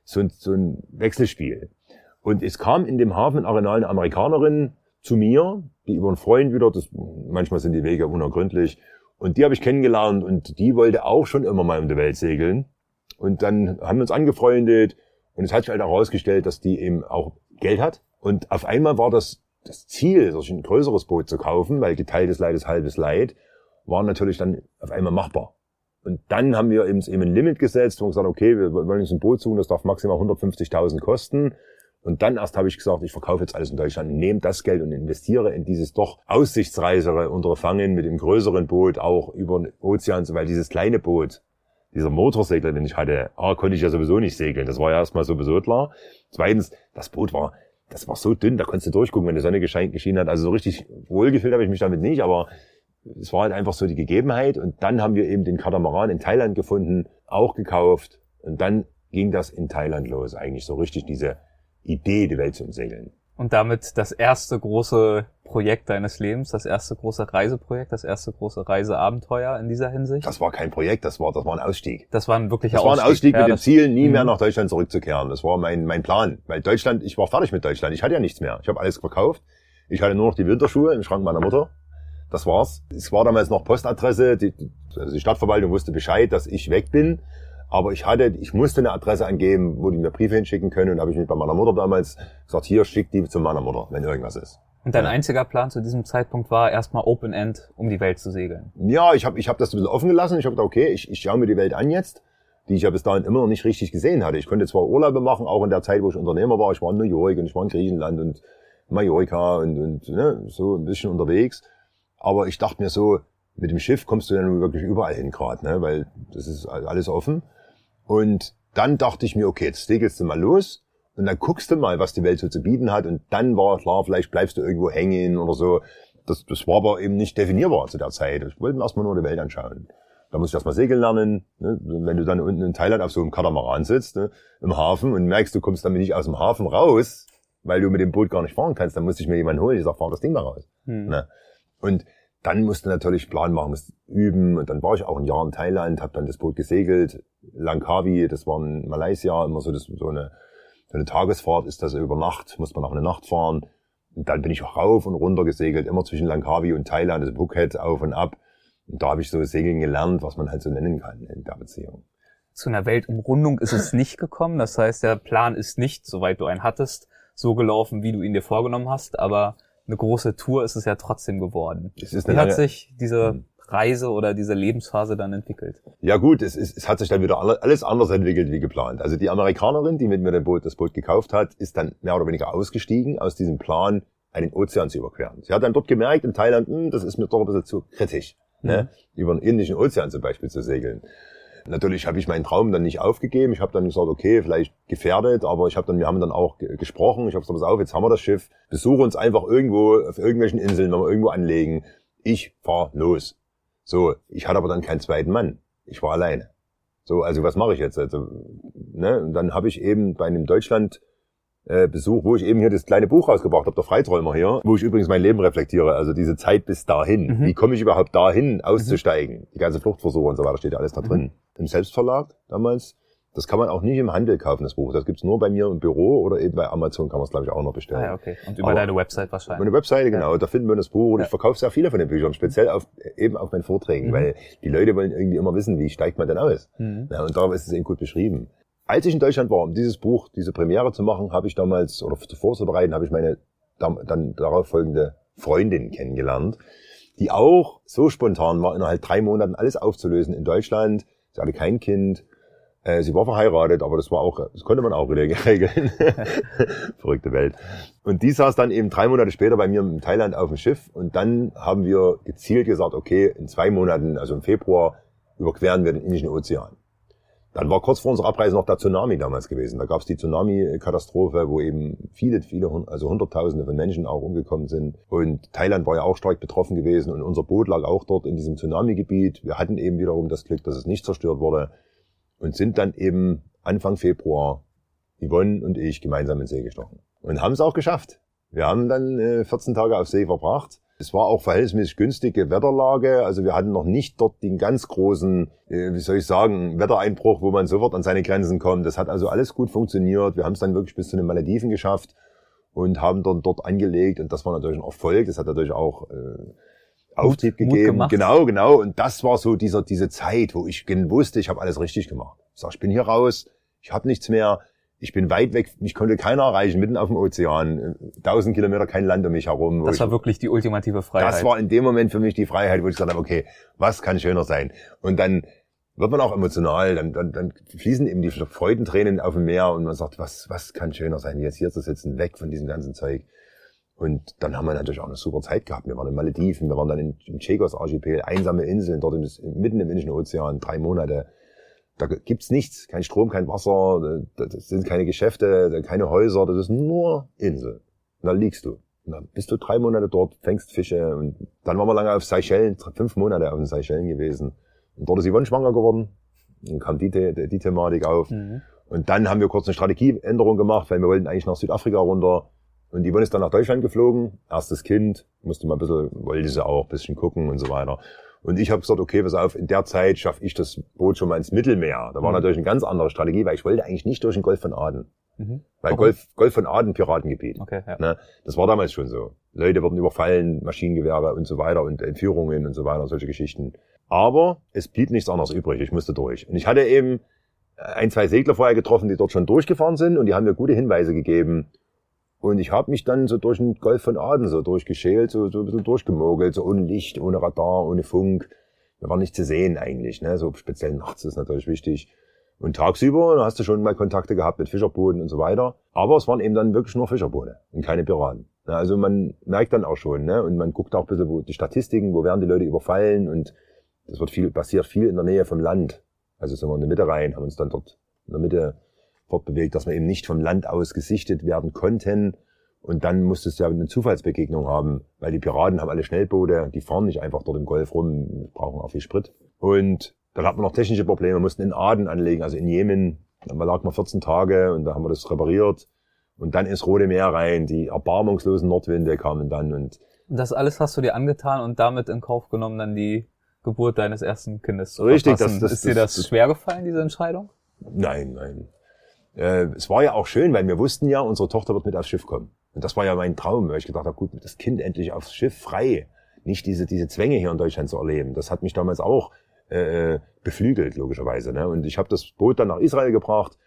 so ein, so ein Wechselspiel. Und es kam in dem Hafen in Arenal eine Amerikanerin zu mir, die über einen Freund wieder, das, manchmal sind die Wege unergründlich, und die habe ich kennengelernt und die wollte auch schon immer mal um die Welt segeln. Und dann haben wir uns angefreundet und es hat sich halt herausgestellt, dass die eben auch Geld hat. Und auf einmal war das das Ziel, sich ein größeres Boot zu kaufen, weil geteiltes Leid ist halbes Leid, war natürlich dann auf einmal machbar. Und dann haben wir eben, eben ein Limit gesetzt und gesagt, okay, wir wollen uns ein Boot suchen, das darf maximal 150.000 kosten. Und dann erst habe ich gesagt, ich verkaufe jetzt alles in Deutschland, nehme das Geld und investiere in dieses doch aussichtsreisere Unterfangen mit dem größeren Boot, auch über den Ozean, weil dieses kleine Boot, dieser Motorsegler, den ich hatte, A, konnte ich ja sowieso nicht segeln. Das war ja erstmal sowieso klar. Zweitens, das Boot war, das war so dünn, da konntest du durchgucken, wenn die Sonne geschienen hat. Also so richtig wohlgefühlt habe ich mich damit nicht, aber es war halt einfach so die Gegebenheit. Und dann haben wir eben den Katamaran in Thailand gefunden, auch gekauft. Und dann ging das in Thailand los, eigentlich so richtig diese Idee, die Welt zu umsegeln. Und damit das erste große Projekt deines Lebens, das erste große Reiseprojekt, das erste große Reiseabenteuer in dieser Hinsicht? Das war kein Projekt, das war, das war ein Ausstieg. Das war ein wirklicher Ausstieg. Das war ein Ausstieg ja, mit dem Ziel, nie mehr mhm. nach Deutschland zurückzukehren. Das war mein, mein Plan. Weil Deutschland, ich war fertig mit Deutschland. Ich hatte ja nichts mehr. Ich habe alles verkauft. Ich hatte nur noch die Winterschuhe im Schrank meiner Mutter. Das war's. Es war damals noch Postadresse. Die, also die Stadtverwaltung wusste Bescheid, dass ich weg bin. Aber ich hatte, ich musste eine Adresse angeben, wo die mir Briefe hinschicken können. Und habe ich mich bei meiner Mutter damals gesagt, hier, schick die zu meiner Mutter, wenn irgendwas ist. Und dein einziger Plan zu diesem Zeitpunkt war, erstmal Open End um die Welt zu segeln? Ja, ich habe ich hab das ein bisschen offen gelassen. Ich habe gedacht, okay, ich, ich schaue mir die Welt an jetzt, die ich ja bis dahin immer noch nicht richtig gesehen hatte. Ich konnte zwar Urlaube machen, auch in der Zeit, wo ich Unternehmer war. Ich war in New York und ich war in Griechenland und Mallorca und, und ne, so ein bisschen unterwegs. Aber ich dachte mir so, mit dem Schiff kommst du ja nun wirklich überall hin gerade, ne? weil das ist alles offen. Und dann dachte ich mir, okay, jetzt segelst du mal los und dann guckst du mal, was die Welt so zu bieten hat. Und dann war klar, vielleicht bleibst du irgendwo hängen oder so. Das, das war aber eben nicht definierbar zu der Zeit. Ich wollte mir erstmal nur die Welt anschauen. Da musst du erstmal segeln lernen. Ne? Wenn du dann unten in Thailand auf so einem Katamaran sitzt, ne? im Hafen und merkst, du kommst damit nicht aus dem Hafen raus, weil du mit dem Boot gar nicht fahren kannst, dann musste ich mir jemanden holen, ich sag, fahr das Ding mal raus. Hm. Ne? Und dann musste natürlich Plan machen, musste üben. Und dann war ich auch ein Jahr in Thailand, habe dann das Boot gesegelt. Langkawi, das war in Malaysia, immer so, das, so, eine, so eine Tagesfahrt ist das über Nacht, muss man auch eine Nacht fahren. Und dann bin ich auch rauf und runter gesegelt, immer zwischen Langkawi und Thailand, das Phuket auf und ab. Und da habe ich so Segeln gelernt, was man halt so nennen kann in der Beziehung. Zu einer Weltumrundung ist es nicht gekommen. Das heißt, der Plan ist nicht, soweit du einen hattest, so gelaufen, wie du ihn dir vorgenommen hast. Aber eine große Tour ist es ja trotzdem geworden. Es ist Wie hat sich diese hm. Reise oder diese Lebensphase dann entwickelt? Ja gut, es, ist, es hat sich dann wieder alles anders entwickelt wie geplant. Also die Amerikanerin, die mit mir das Boot, das Boot gekauft hat, ist dann mehr oder weniger ausgestiegen aus diesem Plan, einen Ozean zu überqueren. Sie hat dann dort gemerkt in Thailand, hm, das ist mir doch ein bisschen zu kritisch, ne? Mhm. über einen Indischen Ozean zum Beispiel zu segeln. Natürlich habe ich meinen Traum dann nicht aufgegeben. Ich habe dann gesagt, okay, vielleicht gefährdet, aber ich habe dann, wir haben dann auch gesprochen. Ich habe gesagt, pass auf, jetzt haben wir das Schiff, besuche uns einfach irgendwo auf irgendwelchen Inseln, wenn wir irgendwo anlegen. Ich fahr los. So, ich hatte aber dann keinen zweiten Mann. Ich war alleine. So, also was mache ich jetzt? Also, ne? Und dann habe ich eben bei einem Deutschland äh, Besuch, wo ich eben hier das kleine Buch rausgebracht habe, der Freiträumer hier, wo ich übrigens mein Leben reflektiere, also diese Zeit bis dahin. Mhm. Wie komme ich überhaupt dahin, auszusteigen? Mhm. Die ganze Fluchtversuche und so weiter steht ja alles da drin. Mhm. Im Selbstverlag damals. Das kann man auch nicht im Handel kaufen, das Buch. Das gibt's nur bei mir im Büro oder eben bei Amazon kann man es, glaube ich, auch noch bestellen. Ah, ja, okay. Und über Aber deine Website wahrscheinlich. Meine Webseite, genau. Ja. Da finden wir das Buch und ja. ich verkaufe sehr viele von den Büchern, speziell auf, eben auf meinen Vorträgen, mhm. weil die Leute wollen irgendwie immer wissen, wie steigt man denn aus? Mhm. Ja, und darauf ist es eben gut beschrieben. Als ich in Deutschland war, um dieses Buch, diese Premiere zu machen, habe ich damals, oder vorzubereiten, habe ich meine dann darauf folgende Freundin kennengelernt, die auch so spontan war, innerhalb drei Monaten alles aufzulösen in Deutschland. Sie hatte kein Kind, äh, sie war verheiratet, aber das war auch, das konnte man auch regeln. Verrückte Welt. Und die saß dann eben drei Monate später bei mir in Thailand auf dem Schiff und dann haben wir gezielt gesagt, okay, in zwei Monaten, also im Februar, überqueren wir den Indischen Ozean. Dann war kurz vor unserer Abreise noch der Tsunami damals gewesen. Da gab es die Tsunami-Katastrophe, wo eben viele, viele, also Hunderttausende von Menschen auch umgekommen sind. Und Thailand war ja auch stark betroffen gewesen und unser Boot lag auch dort in diesem Tsunami-Gebiet. Wir hatten eben wiederum das Glück, dass es nicht zerstört wurde und sind dann eben Anfang Februar Yvonne und ich gemeinsam ins See gestochen. Und haben es auch geschafft. Wir haben dann äh, 14 Tage auf See verbracht Es war auch verhältnismäßig günstige Wetterlage. Also wir hatten noch nicht dort den ganz großen, äh, wie soll ich sagen, Wettereinbruch, wo man sofort an seine Grenzen kommt. Das hat also alles gut funktioniert. Wir haben es dann wirklich bis zu den Malediven geschafft und haben dann dort angelegt. Und das war natürlich ein Erfolg. Das hat natürlich auch äh, Auftrieb Mut, gegeben. Mut genau, genau. Und das war so dieser, diese Zeit, wo ich wusste, ich habe alles richtig gemacht. Ich sag, ich bin hier raus, ich habe nichts mehr ich bin weit weg, mich konnte keiner erreichen, mitten auf dem Ozean, tausend Kilometer kein Land um mich herum. Das war ich, wirklich die ultimative Freiheit. Das war in dem Moment für mich die Freiheit, wo ich gesagt habe, okay, was kann schöner sein? Und dann wird man auch emotional, dann, dann, dann fließen eben die Freudentränen auf dem Meer und man sagt, was, was kann schöner sein, jetzt hier zu sitzen, weg von diesem ganzen Zeug. Und dann haben wir natürlich auch eine super Zeit gehabt. Wir waren in Malediven, wir waren dann im Chagos-Archipel, einsame Inseln, dort im, mitten im Indischen Ozean, drei Monate da gibt's nichts, kein Strom, kein Wasser, das sind keine Geschäfte, keine Häuser, das ist nur Insel. Und da liegst du. Und dann bist du drei Monate dort, fängst Fische und dann waren wir lange auf Seychellen, fünf Monate auf den Seychellen gewesen. Und dort ist Yvonne schwanger geworden. Dann kam die, die, die Thematik auf. Mhm. Und dann haben wir kurz eine Strategieänderung gemacht, weil wir wollten eigentlich nach Südafrika runter. Und Yvonne ist dann nach Deutschland geflogen. Erstes Kind, musste mal ein bisschen, wollte sie auch ein bisschen gucken und so weiter. Und ich habe gesagt, okay, pass auf, in der Zeit schaffe ich das Boot schon mal ins Mittelmeer. Da war mhm. natürlich eine ganz andere Strategie, weil ich wollte eigentlich nicht durch den Golf von Aden. Mhm. Weil. Golf, Golf von Aden Piratengebiet. Okay, ja. ne? Das war damals schon so. Leute wurden überfallen, Maschinengewehre und so weiter und Entführungen und so weiter, solche Geschichten. Aber es blieb nichts anderes übrig. Ich musste durch. Und ich hatte eben ein, zwei Segler vorher getroffen, die dort schon durchgefahren sind und die haben mir gute Hinweise gegeben, und ich habe mich dann so durch den Golf von Aden so durchgeschält, so, so ein bisschen durchgemogelt, so ohne Licht, ohne Radar, ohne Funk. Da war nicht zu sehen eigentlich, ne? So speziell nachts ist natürlich wichtig. Und tagsüber hast du schon mal Kontakte gehabt mit Fischerbooten und so weiter. Aber es waren eben dann wirklich nur Fischerboote und keine Piraten. Also man merkt dann auch schon, ne? Und man guckt auch ein bisschen wo die Statistiken, wo werden die Leute überfallen und das wird viel, passiert viel in der Nähe vom Land. Also sind wir in der Mitte rein, haben uns dann dort in der Mitte fortbewegt, dass wir eben nicht vom Land aus gesichtet werden konnten. Und dann musstest du ja eine Zufallsbegegnung haben, weil die Piraten haben alle Schnellboote, die fahren nicht einfach dort im Golf rum, brauchen auch viel Sprit. Und dann hatten wir noch technische Probleme, mussten in Aden anlegen, also in Jemen. Dann lag man 14 Tage und da haben wir das repariert. Und dann ins Rote Meer rein, die erbarmungslosen Nordwinde kamen dann und das alles hast du dir angetan und damit in Kauf genommen, dann die Geburt deines ersten Kindes zu Richtig, das, das, ist dir das, das schwer gefallen, diese Entscheidung? Nein, nein äh, es war ja auch schön, weil wir wussten ja, unsere Tochter wird mit aufs Schiff kommen. Und das war ja mein Traum, weil ich gedacht habe, gut, das Kind endlich aufs Schiff frei, nicht diese, diese Zwänge hier in Deutschland zu erleben. Das hat mich damals auch äh, beflügelt, logischerweise. Ne? Und ich habe das Boot dann nach Israel gebracht,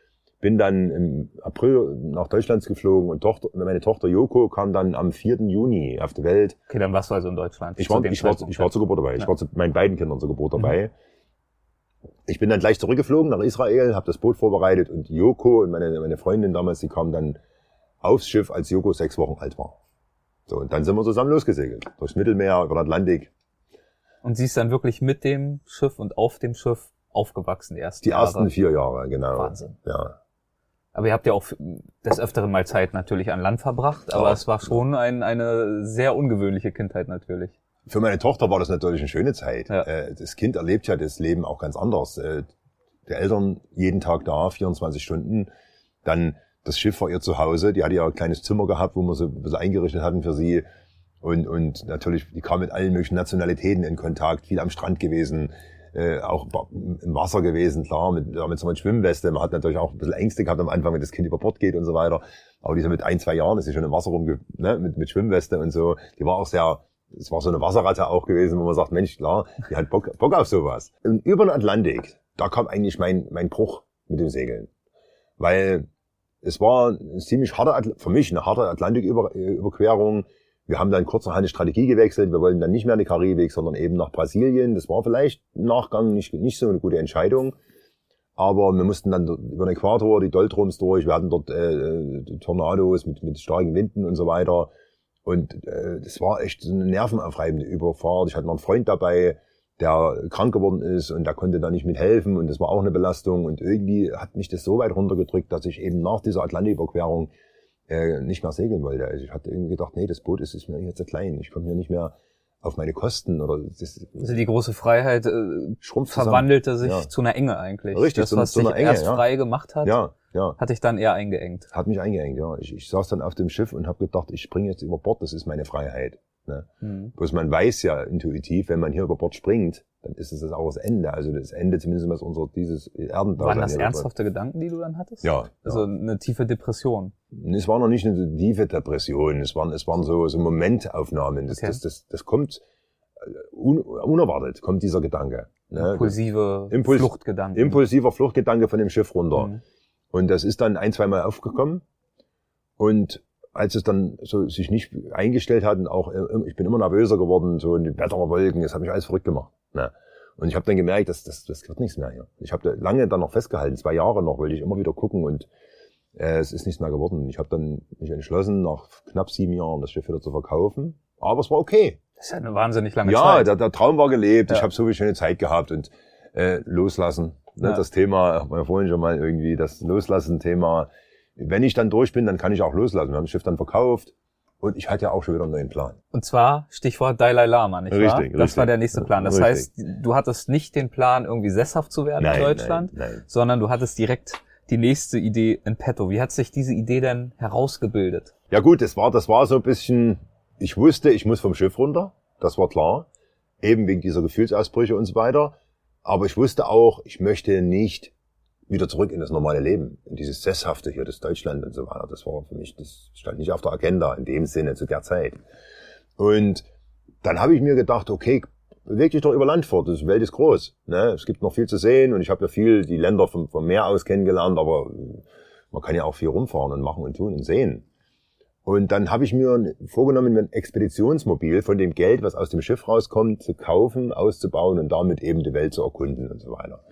bin dann im April nach Deutschland geflogen und Tochter, meine Tochter Joko kam dann am 4. Juni auf die Welt. Okay, dann warst du also in Deutschland. Ich war, ich war, ich war zur Geburt dabei. Ja. Ich war zu meinen beiden Kindern zur Geburt dabei. Mhm. Ich bin dann gleich zurückgeflogen nach Israel, habe das Boot vorbereitet und Joko und meine, meine Freundin damals, die kamen dann aufs Schiff, als Joko sechs Wochen alt war. So, und dann sind wir zusammen losgesegelt. Durchs Mittelmeer, über den Atlantik. Und sie ist dann wirklich mit dem Schiff und auf dem Schiff aufgewachsen, die ersten Die Jahre. ersten vier Jahre, genau. Wahnsinn. Ja. Aber ihr habt ja auch des Öfteren mal Zeit natürlich an Land verbracht, aber ja. es war schon ein, eine sehr ungewöhnliche Kindheit natürlich. Für meine Tochter war das natürlich eine schöne Zeit. Ja. Äh, das Kind erlebt ja das Leben auch ganz anders. Äh, der Eltern jeden Tag da, 24 Stunden. Dann das Schiff war ihr zu Hause. Die hatte ja ein kleines Zimmer gehabt, wo wir so ein bisschen eingerichtet hatten für sie. Und, und natürlich, die kam mit allen möglichen Nationalitäten in Kontakt, viel am Strand gewesen, äh, auch im Wasser gewesen, klar, mit, mit so einer Schwimmweste. Man hat natürlich auch ein bisschen Ängste gehabt am Anfang, wenn das Kind über Bord geht und so weiter. Aber die so mit ein, zwei Jahren ist sie schon im Wasser rum, ne, mit, mit Schwimmweste und so. Die war auch sehr, es war so eine Wasserratte auch gewesen, wo man sagt, Mensch, klar, die hat Bock, Bock auf sowas. Und über den Atlantik, da kam eigentlich mein, mein Bruch mit dem Segeln. Weil es war eine ziemlich harte, für mich eine harte Atlantiküberquerung. Wir haben dann kurzerhand eine Strategie gewechselt. Wir wollten dann nicht mehr in die Karibik, sondern eben nach Brasilien. Das war vielleicht im Nachgang nicht, nicht so eine gute Entscheidung. Aber wir mussten dann über den Äquator, die Doltrums durch. Wir hatten dort äh, äh Tornados mit, mit starken Winden und so weiter. Und äh, das war echt so eine nervenaufreibende Überfahrt. Ich hatte noch einen Freund dabei, der krank geworden ist und der konnte da nicht mithelfen und das war auch eine Belastung. Und irgendwie hat mich das so weit runtergedrückt, dass ich eben nach dieser Atlantiküberquerung äh, nicht mehr segeln wollte. Also ich hatte irgendwie gedacht, nee, das Boot ist, ist mir jetzt zu klein. Ich komme hier nicht mehr auf meine Kosten oder das, also die große Freiheit äh, verwandelte sich ja. zu einer Enge eigentlich. Richtig, das, was zu, dich Enge, erst ja. frei gemacht hat, ja, ja. hat dich dann eher eingeengt. Hat mich eingeengt, ja. Ich, ich saß dann auf dem Schiff und habe gedacht, ich springe jetzt über Bord, das ist meine Freiheit. Ne? Mhm. Bloß man weiß ja intuitiv, wenn man hier über Bord springt, dann ist es auch das Ende. Also das Ende zumindest was unser dieses Erdendasein. Waren das ernsthafte Gedanken, die du dann hattest? Ja. Also ja. eine tiefe Depression? Es war noch nicht eine tiefe Depression. Es waren, es waren so, so Momentaufnahmen. Das, okay. das, das, das kommt äh, un, unerwartet, kommt dieser Gedanke. Ne? Impulsive Impuls, Fluchtgedanke. Impulsiver Fluchtgedanke von dem Schiff runter. Mhm. Und das ist dann ein, zweimal aufgekommen. Und als es dann so sich nicht eingestellt hat und auch äh, ich bin immer nervöser geworden, so in die Wetterwolken, das hat mich alles verrückt gemacht. Ne? Und ich habe dann gemerkt, dass das, das wird nichts mehr hier. Ich habe lange dann noch festgehalten, zwei Jahre noch, wollte ich immer wieder gucken und äh, es ist nichts mehr geworden. Ich habe dann mich entschlossen, nach knapp sieben Jahren das Schiff wieder zu verkaufen. Aber es war okay. Das ist ja eine wahnsinnig lange ja, Zeit. Ja, der, der, Traum war gelebt. Ja. Ich habe so viel schöne Zeit gehabt und äh, loslassen. Ne? Ja. Das Thema, haben wir vorhin schon mal irgendwie, das Loslassen-Thema. Wenn ich dann durch bin, dann kann ich auch loslassen. Wir haben das Schiff dann verkauft. Und ich hatte ja auch schon wieder einen neuen Plan. Und zwar Stichwort Dalai Lama, nicht richtig, wahr? Richtig, das war der nächste Plan. Das richtig. heißt, du hattest nicht den Plan, irgendwie sesshaft zu werden nein, in Deutschland, nein, nein. sondern du hattest direkt die nächste Idee in petto. Wie hat sich diese Idee denn herausgebildet? Ja gut, das war, das war so ein bisschen, ich wusste, ich muss vom Schiff runter. Das war klar. Eben wegen dieser Gefühlsausbrüche und so weiter. Aber ich wusste auch, ich möchte nicht wieder zurück in das normale Leben, in dieses Sesshafte hier, das Deutschland und so weiter. Das war für mich, das stand nicht auf der Agenda in dem Sinne zu der Zeit. Und dann habe ich mir gedacht, okay, beweg dich doch über Land fort, die Welt ist groß. Ne? Es gibt noch viel zu sehen und ich habe ja viel die Länder vom, vom Meer aus kennengelernt, aber man kann ja auch viel rumfahren und machen und tun und sehen. Und dann habe ich mir vorgenommen, mir ein Expeditionsmobil von dem Geld, was aus dem Schiff rauskommt, zu kaufen, auszubauen und damit eben die Welt zu erkunden und so weiter.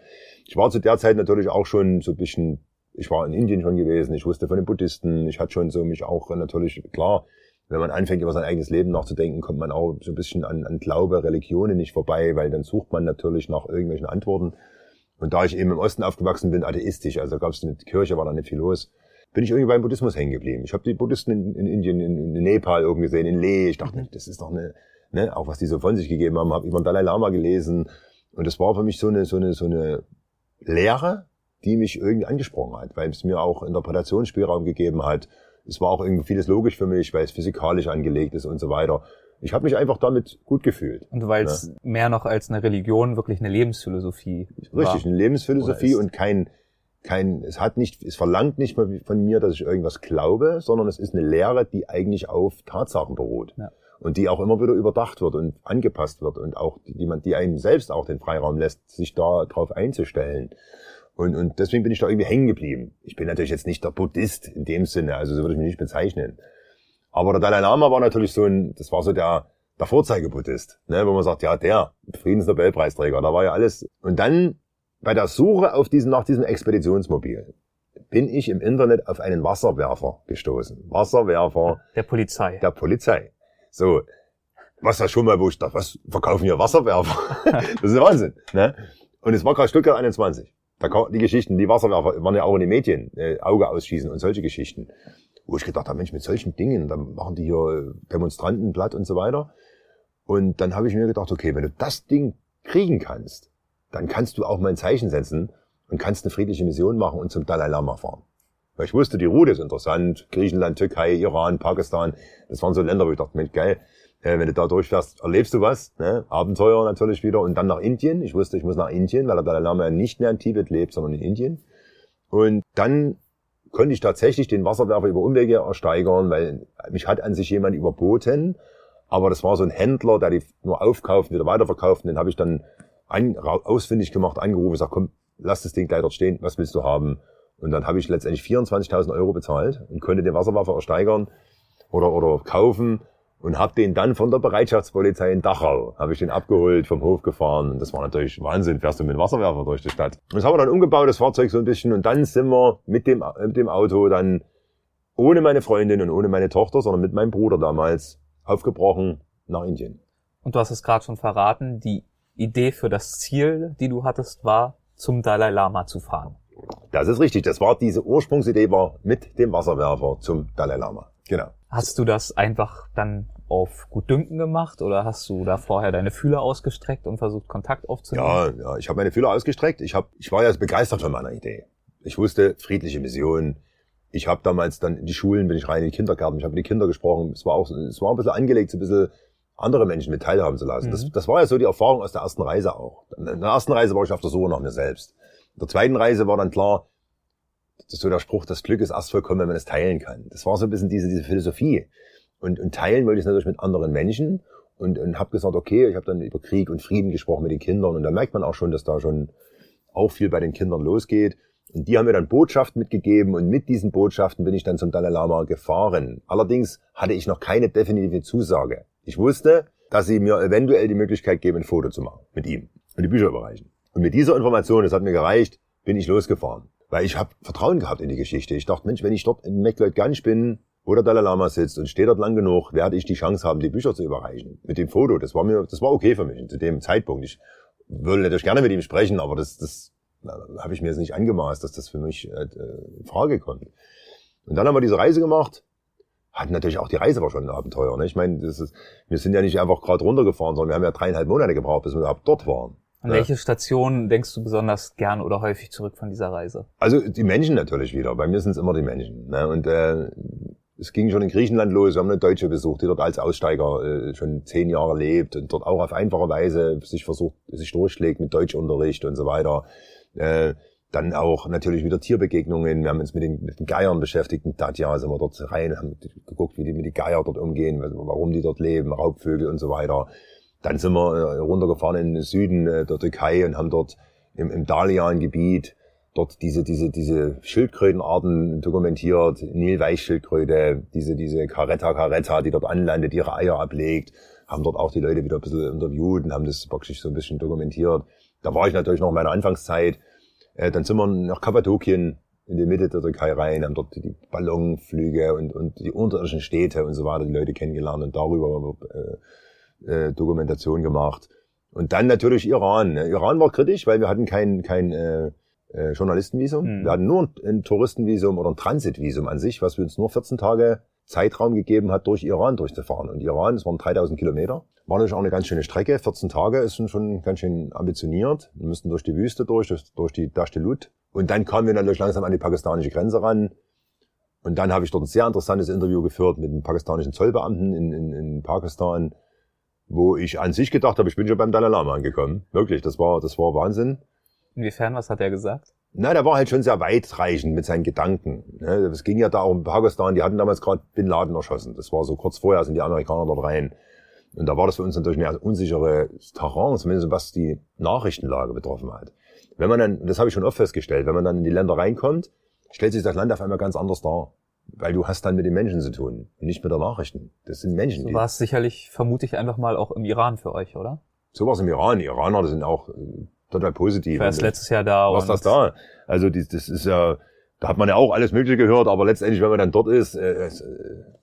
Ich war zu der Zeit natürlich auch schon so ein bisschen, ich war in Indien schon gewesen, ich wusste von den Buddhisten, ich hatte schon so mich auch natürlich, klar, wenn man anfängt, über sein eigenes Leben nachzudenken, kommt man auch so ein bisschen an, an Glaube, Religionen nicht vorbei, weil dann sucht man natürlich nach irgendwelchen Antworten. Und da ich eben im Osten aufgewachsen bin, atheistisch, also gab es eine Kirche, war da nicht viel los, bin ich irgendwie beim Buddhismus hängen geblieben. Ich habe die Buddhisten in, in Indien, in, in, Nepal irgendwie gesehen, in Leh. Ich dachte, das ist doch eine, ne, auch was die so von sich gegeben haben, habe über den Dalai Lama gelesen. Und das war für mich so eine, so eine, so eine Lehre, die mich irgendwie angesprochen hat, weil es mir auch Interpretationsspielraum gegeben hat. Es war auch irgendwie vieles logisch für mich, weil es physikalisch angelegt ist und so weiter. Ich habe mich einfach damit gut gefühlt. Und weil es ne? mehr noch als eine Religion wirklich eine Lebensphilosophie Richtig, war. eine Lebensphilosophie und kein, kein, es hat nicht, es verlangt nicht von mir, dass ich irgendwas glaube, sondern es ist eine Lehre, die eigentlich auf Tatsachen beruht. Ja. Und die auch immer wieder überdacht wird und angepasst wird und auch, die man, die einem selbst auch den Freiraum lässt, sich da drauf einzustellen. Und, und deswegen bin ich da irgendwie hängen geblieben. Ich bin natürlich jetzt nicht der Buddhist in dem Sinne, also so würde ich mich nicht bezeichnen. Aber der Dalai Lama war natürlich so ein, das war so der, der Vorzeigebuddhist, ne, wo man sagt, ja, der Friedensnobelpreisträger, da war ja alles. Und dann bei der Suche auf diesen, nach diesem Expeditionsmobil bin ich im Internet auf einen Wasserwerfer gestoßen. Wasserwerfer. Der Polizei. Der Polizei. So. Was da schon mal, wo ich dachte, was verkaufen hier Wasserwerfer? das ist Wahnsinn, ne? Und es war gerade Stuttgart 21. Da kam die Geschichten, die Wasserwerfer waren ja auch in den Medien, äh, Auge ausschießen und solche Geschichten. Wo ich gedacht habe, Mensch, mit solchen Dingen, dann machen die hier Demonstranten platt und so weiter. Und dann habe ich mir gedacht, okay, wenn du das Ding kriegen kannst, dann kannst du auch mal ein Zeichen setzen und kannst eine friedliche Mission machen und zum Dalai Lama fahren. Weil ich wusste, die Route ist interessant. Griechenland, Türkei, Iran, Pakistan. Das waren so Länder, wo ich dachte, Mensch, geil, äh, wenn du da durchfährst, erlebst du was. Ne? Abenteuer natürlich wieder. Und dann nach Indien. Ich wusste, ich muss nach Indien, weil der Dalai Lama ja nicht mehr in Tibet lebt, sondern in Indien. Und dann konnte ich tatsächlich den Wasserwerfer über Umwege ersteigern, weil mich hat an sich jemand überboten. Aber das war so ein Händler, der die nur aufkauft wieder weiterverkauft. Und den habe ich dann an, ausfindig gemacht, angerufen, gesagt, komm, lass das Ding gleich dort stehen, was willst du haben? Und dann habe ich letztendlich 24.000 Euro bezahlt und konnte den Wasserwaffe ersteigern oder, oder kaufen und habe den dann von der Bereitschaftspolizei in Dachau, habe ich den abgeholt, vom Hof gefahren. Und das war natürlich Wahnsinn, fährst du mit dem Wasserwerfer durch die Stadt. Und das haben wir dann umgebaut, das Fahrzeug so ein bisschen. Und dann sind wir mit dem, mit dem Auto dann ohne meine Freundin und ohne meine Tochter, sondern mit meinem Bruder damals aufgebrochen nach Indien. Und du hast es gerade schon verraten, die Idee für das Ziel, die du hattest, war, zum Dalai Lama zu fahren. Das ist richtig. Das war diese Ursprungsidee war mit dem Wasserwerfer zum Dalai Lama. Genau. Hast du das einfach dann auf Gutdünken gemacht oder hast du da vorher deine Fühler ausgestreckt und versucht Kontakt aufzunehmen? Ja, ja, ich habe meine Fühler ausgestreckt. Ich hab, ich war ja begeistert von meiner Idee. Ich wusste friedliche Mission. Ich habe damals dann in die Schulen bin ich rein in die Kindergärten. Ich habe mit den Kindern gesprochen. Es war auch, es war ein bisschen angelegt, so ein bisschen andere Menschen mit teilhaben zu lassen. Mhm. Das, das war ja so die Erfahrung aus der ersten Reise auch. In der ersten Reise war ich auf der Suche nach mir selbst. In der zweiten Reise war dann klar, so der Spruch, das Glück ist erst vollkommen, wenn man es teilen kann. Das war so ein bisschen diese, diese Philosophie. Und, und teilen wollte ich es natürlich mit anderen Menschen und, und habe gesagt, okay, ich habe dann über Krieg und Frieden gesprochen mit den Kindern und da merkt man auch schon, dass da schon auch viel bei den Kindern losgeht. Und die haben mir dann Botschaften mitgegeben und mit diesen Botschaften bin ich dann zum Dalai Lama gefahren. Allerdings hatte ich noch keine definitive Zusage. Ich wusste, dass sie mir eventuell die Möglichkeit geben, ein Foto zu machen mit ihm und die Bücher überreichen. Und mit dieser Information, das hat mir gereicht, bin ich losgefahren. Weil ich habe Vertrauen gehabt in die Geschichte. Ich dachte, Mensch, wenn ich dort in McLeod-Ganj bin, wo der Dalai Lama sitzt und steht dort lang genug, werde ich die Chance haben, die Bücher zu überreichen. Mit dem Foto, das war mir, das war okay für mich zu dem Zeitpunkt. Ich würde natürlich gerne mit ihm sprechen, aber das, das habe ich mir jetzt nicht angemaßt, dass das für mich äh, in Frage kommt. Und dann haben wir diese Reise gemacht. Hat natürlich auch die Reise war schon ein Abenteuer. Ne? Ich meine, das ist, wir sind ja nicht einfach gerade runtergefahren, sondern wir haben ja dreieinhalb Monate gebraucht, bis wir überhaupt dort waren. An Ja. welche Station denkst du besonders gern oder häufig zurück von dieser Reise? Also die Menschen natürlich wieder. Bei mir sind es immer die Menschen. Ne? Und äh, es ging schon in Griechenland los. Wir haben eine Deutsche besucht, die dort als Aussteiger äh, schon zehn Jahre lebt und dort auch auf einfache Weise sich versucht, sich durchschlägt mit Deutschunterricht und so weiter. Äh, dann auch natürlich wieder Tierbegegnungen. Wir haben uns mit den, mit den Geiern beschäftigt. In Tatja sind wir dort rein, haben geguckt, wie die mit den Geier dort umgehen, warum die dort leben, Raubvögel und so weiter. Dann sind wir äh, runtergefahren in den Süden äh, der Türkei und haben dort im, im Dalian-Gebiet dort diese, diese, diese Schildkrötenarten dokumentiert, Nilweichschildkröte, diese, diese Caretta Caretta, die dort anlandet, ihre Eier ablegt, haben dort auch die Leute wieder ein bisschen interviewt und haben das praktisch so ein bisschen dokumentiert. Da war ich natürlich noch in meiner Anfangszeit. Äh, dann sind wir nach Kappadokien in die Mitte der Türkei rein, haben dort die Ballonflüge und, und die unterirdischen Städte und so weiter, die Leute kennengelernt und darüber äh, Dokumentation gemacht. Und dann natürlich Iran. ne? Iran war kritisch, weil wir hatten kein, kein äh, äh, Journalistenvisum. Hm. Wir hatten nur ein, Touristenvisum oder ein Transitvisum an sich, was wir uns nur 14 Tage Zeitraum gegeben hat, durch Iran durchzufahren. Und Iran, das waren 3000 Kilometer, war natürlich auch eine ganz schöne Strecke. 14 Tage ist schon, ganz schön ambitioniert. Wir mussten durch die Wüste durch, durch, durch die Dashte Lut. Und dann kamen wir natürlich langsam an die pakistanische Grenze ran. Und dann habe ich dort ein sehr interessantes Interview geführt mit einem pakistanischen Zollbeamten in, in, in Pakistan, wo ich an sich gedacht habe, ich bin schon beim Dalai Lama angekommen. Wirklich, das war, das war Wahnsinn. Inwiefern, was hat er gesagt? Na, der war halt schon sehr weitreichend mit seinen Gedanken. ne. Es ging ja da um Pakistan, die hatten damals gerade Bin Laden erschossen. Das war so kurz vorher, sind die Amerikaner dort rein. Und da war das für uns natürlich ein unsicheres Terrain, zumindest was die Nachrichtenlage betroffen hat. Wenn man dann, das habe ich schon oft festgestellt, wenn man dann in die Länder reinkommt, stellt sich das Land auf einmal ganz anders dar. Weil du hast dann mit den Menschen zu tun und nicht mit der Nachrichten. Das sind Menschen. So war es sicherlich, vermute ich einfach mal, auch im Iran für euch, oder? so was im Iran. Die Iraner, sind auch äh, total positiv. Ich war erst Und- letztes Jahr da. was und das da? Also die, das ist ja, da hat man ja auch alles Mögliche gehört, aber letztendlich, wenn man dann dort ist, äh, es, äh,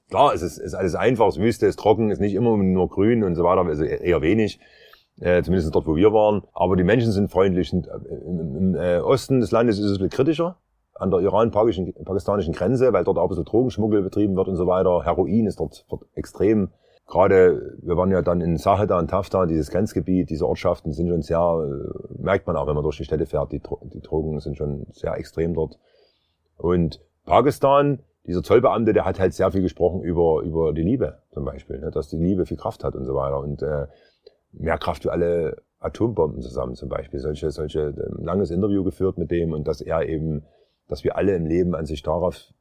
klar, es ist, ist alles einfach, es ist Wüste, es ist trocken, es ist nicht immer nur grün und so weiter, also eher wenig. Äh, zumindest dort, wo wir waren. Aber die Menschen sind freundlich. Sind, äh, Im, im äh, Osten des Landes ist es ein bisschen kritischer, an der iran-pakistanischen Grenze, weil dort auch ein bisschen Drogenschmuggel betrieben wird und so weiter. Heroin ist dort, extrem. Gerade, wir waren ja dann in Saheda und Tafta, dieses Grenzgebiet, diese Ortschaften sind schon sehr, äh, merkt man auch, wenn man durch die Städte fährt, die, die Drogen sind schon sehr extrem dort. Und Pakistan, dieser Zollbeamte, der hat halt sehr viel gesprochen über, über die Liebe zum Beispiel, ne? dass die Liebe viel Kraft hat und so weiter. Und äh, mehr Kraft für alle Atombomben zusammen zum Beispiel. Solche, solche ähm, langes Interview geführt mit dem und dass er eben, dass wir alle im Leben an sich darauf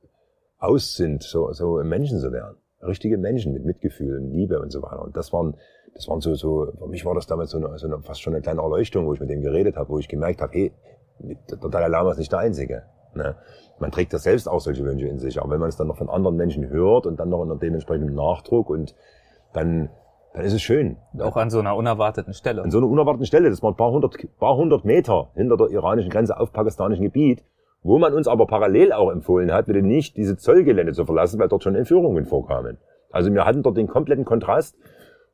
aus sind, so, so Menschen zu werden. Richtige Menschen mit Mitgefühl und Liebe und so weiter. Und das waren, das waren so, so, für mich war das damals so eine, so eine fast schon eine kleine Erleuchtung, wo ich mit dem geredet habe, wo ich gemerkt habe, hey, der Dalai Lama ist nicht der Einzige. Ne? Man trägt das selbst auch solche Wünsche in sich, aber wenn man es dann noch von anderen Menschen hört und dann noch unter dementsprechendem Nachdruck und dann, dann ist es schön. Auch an so einer unerwarteten Stelle. An so einer unerwarteten Stelle, das waren ein paar hundert, paar hundert Meter hinter der iranischen Grenze auf pakistanischem Gebiet, wo man uns aber parallel auch empfohlen hat, bitte nicht diese Zollgelände zu verlassen, weil dort schon Entführungen vorkamen. Also wir hatten dort den kompletten Kontrast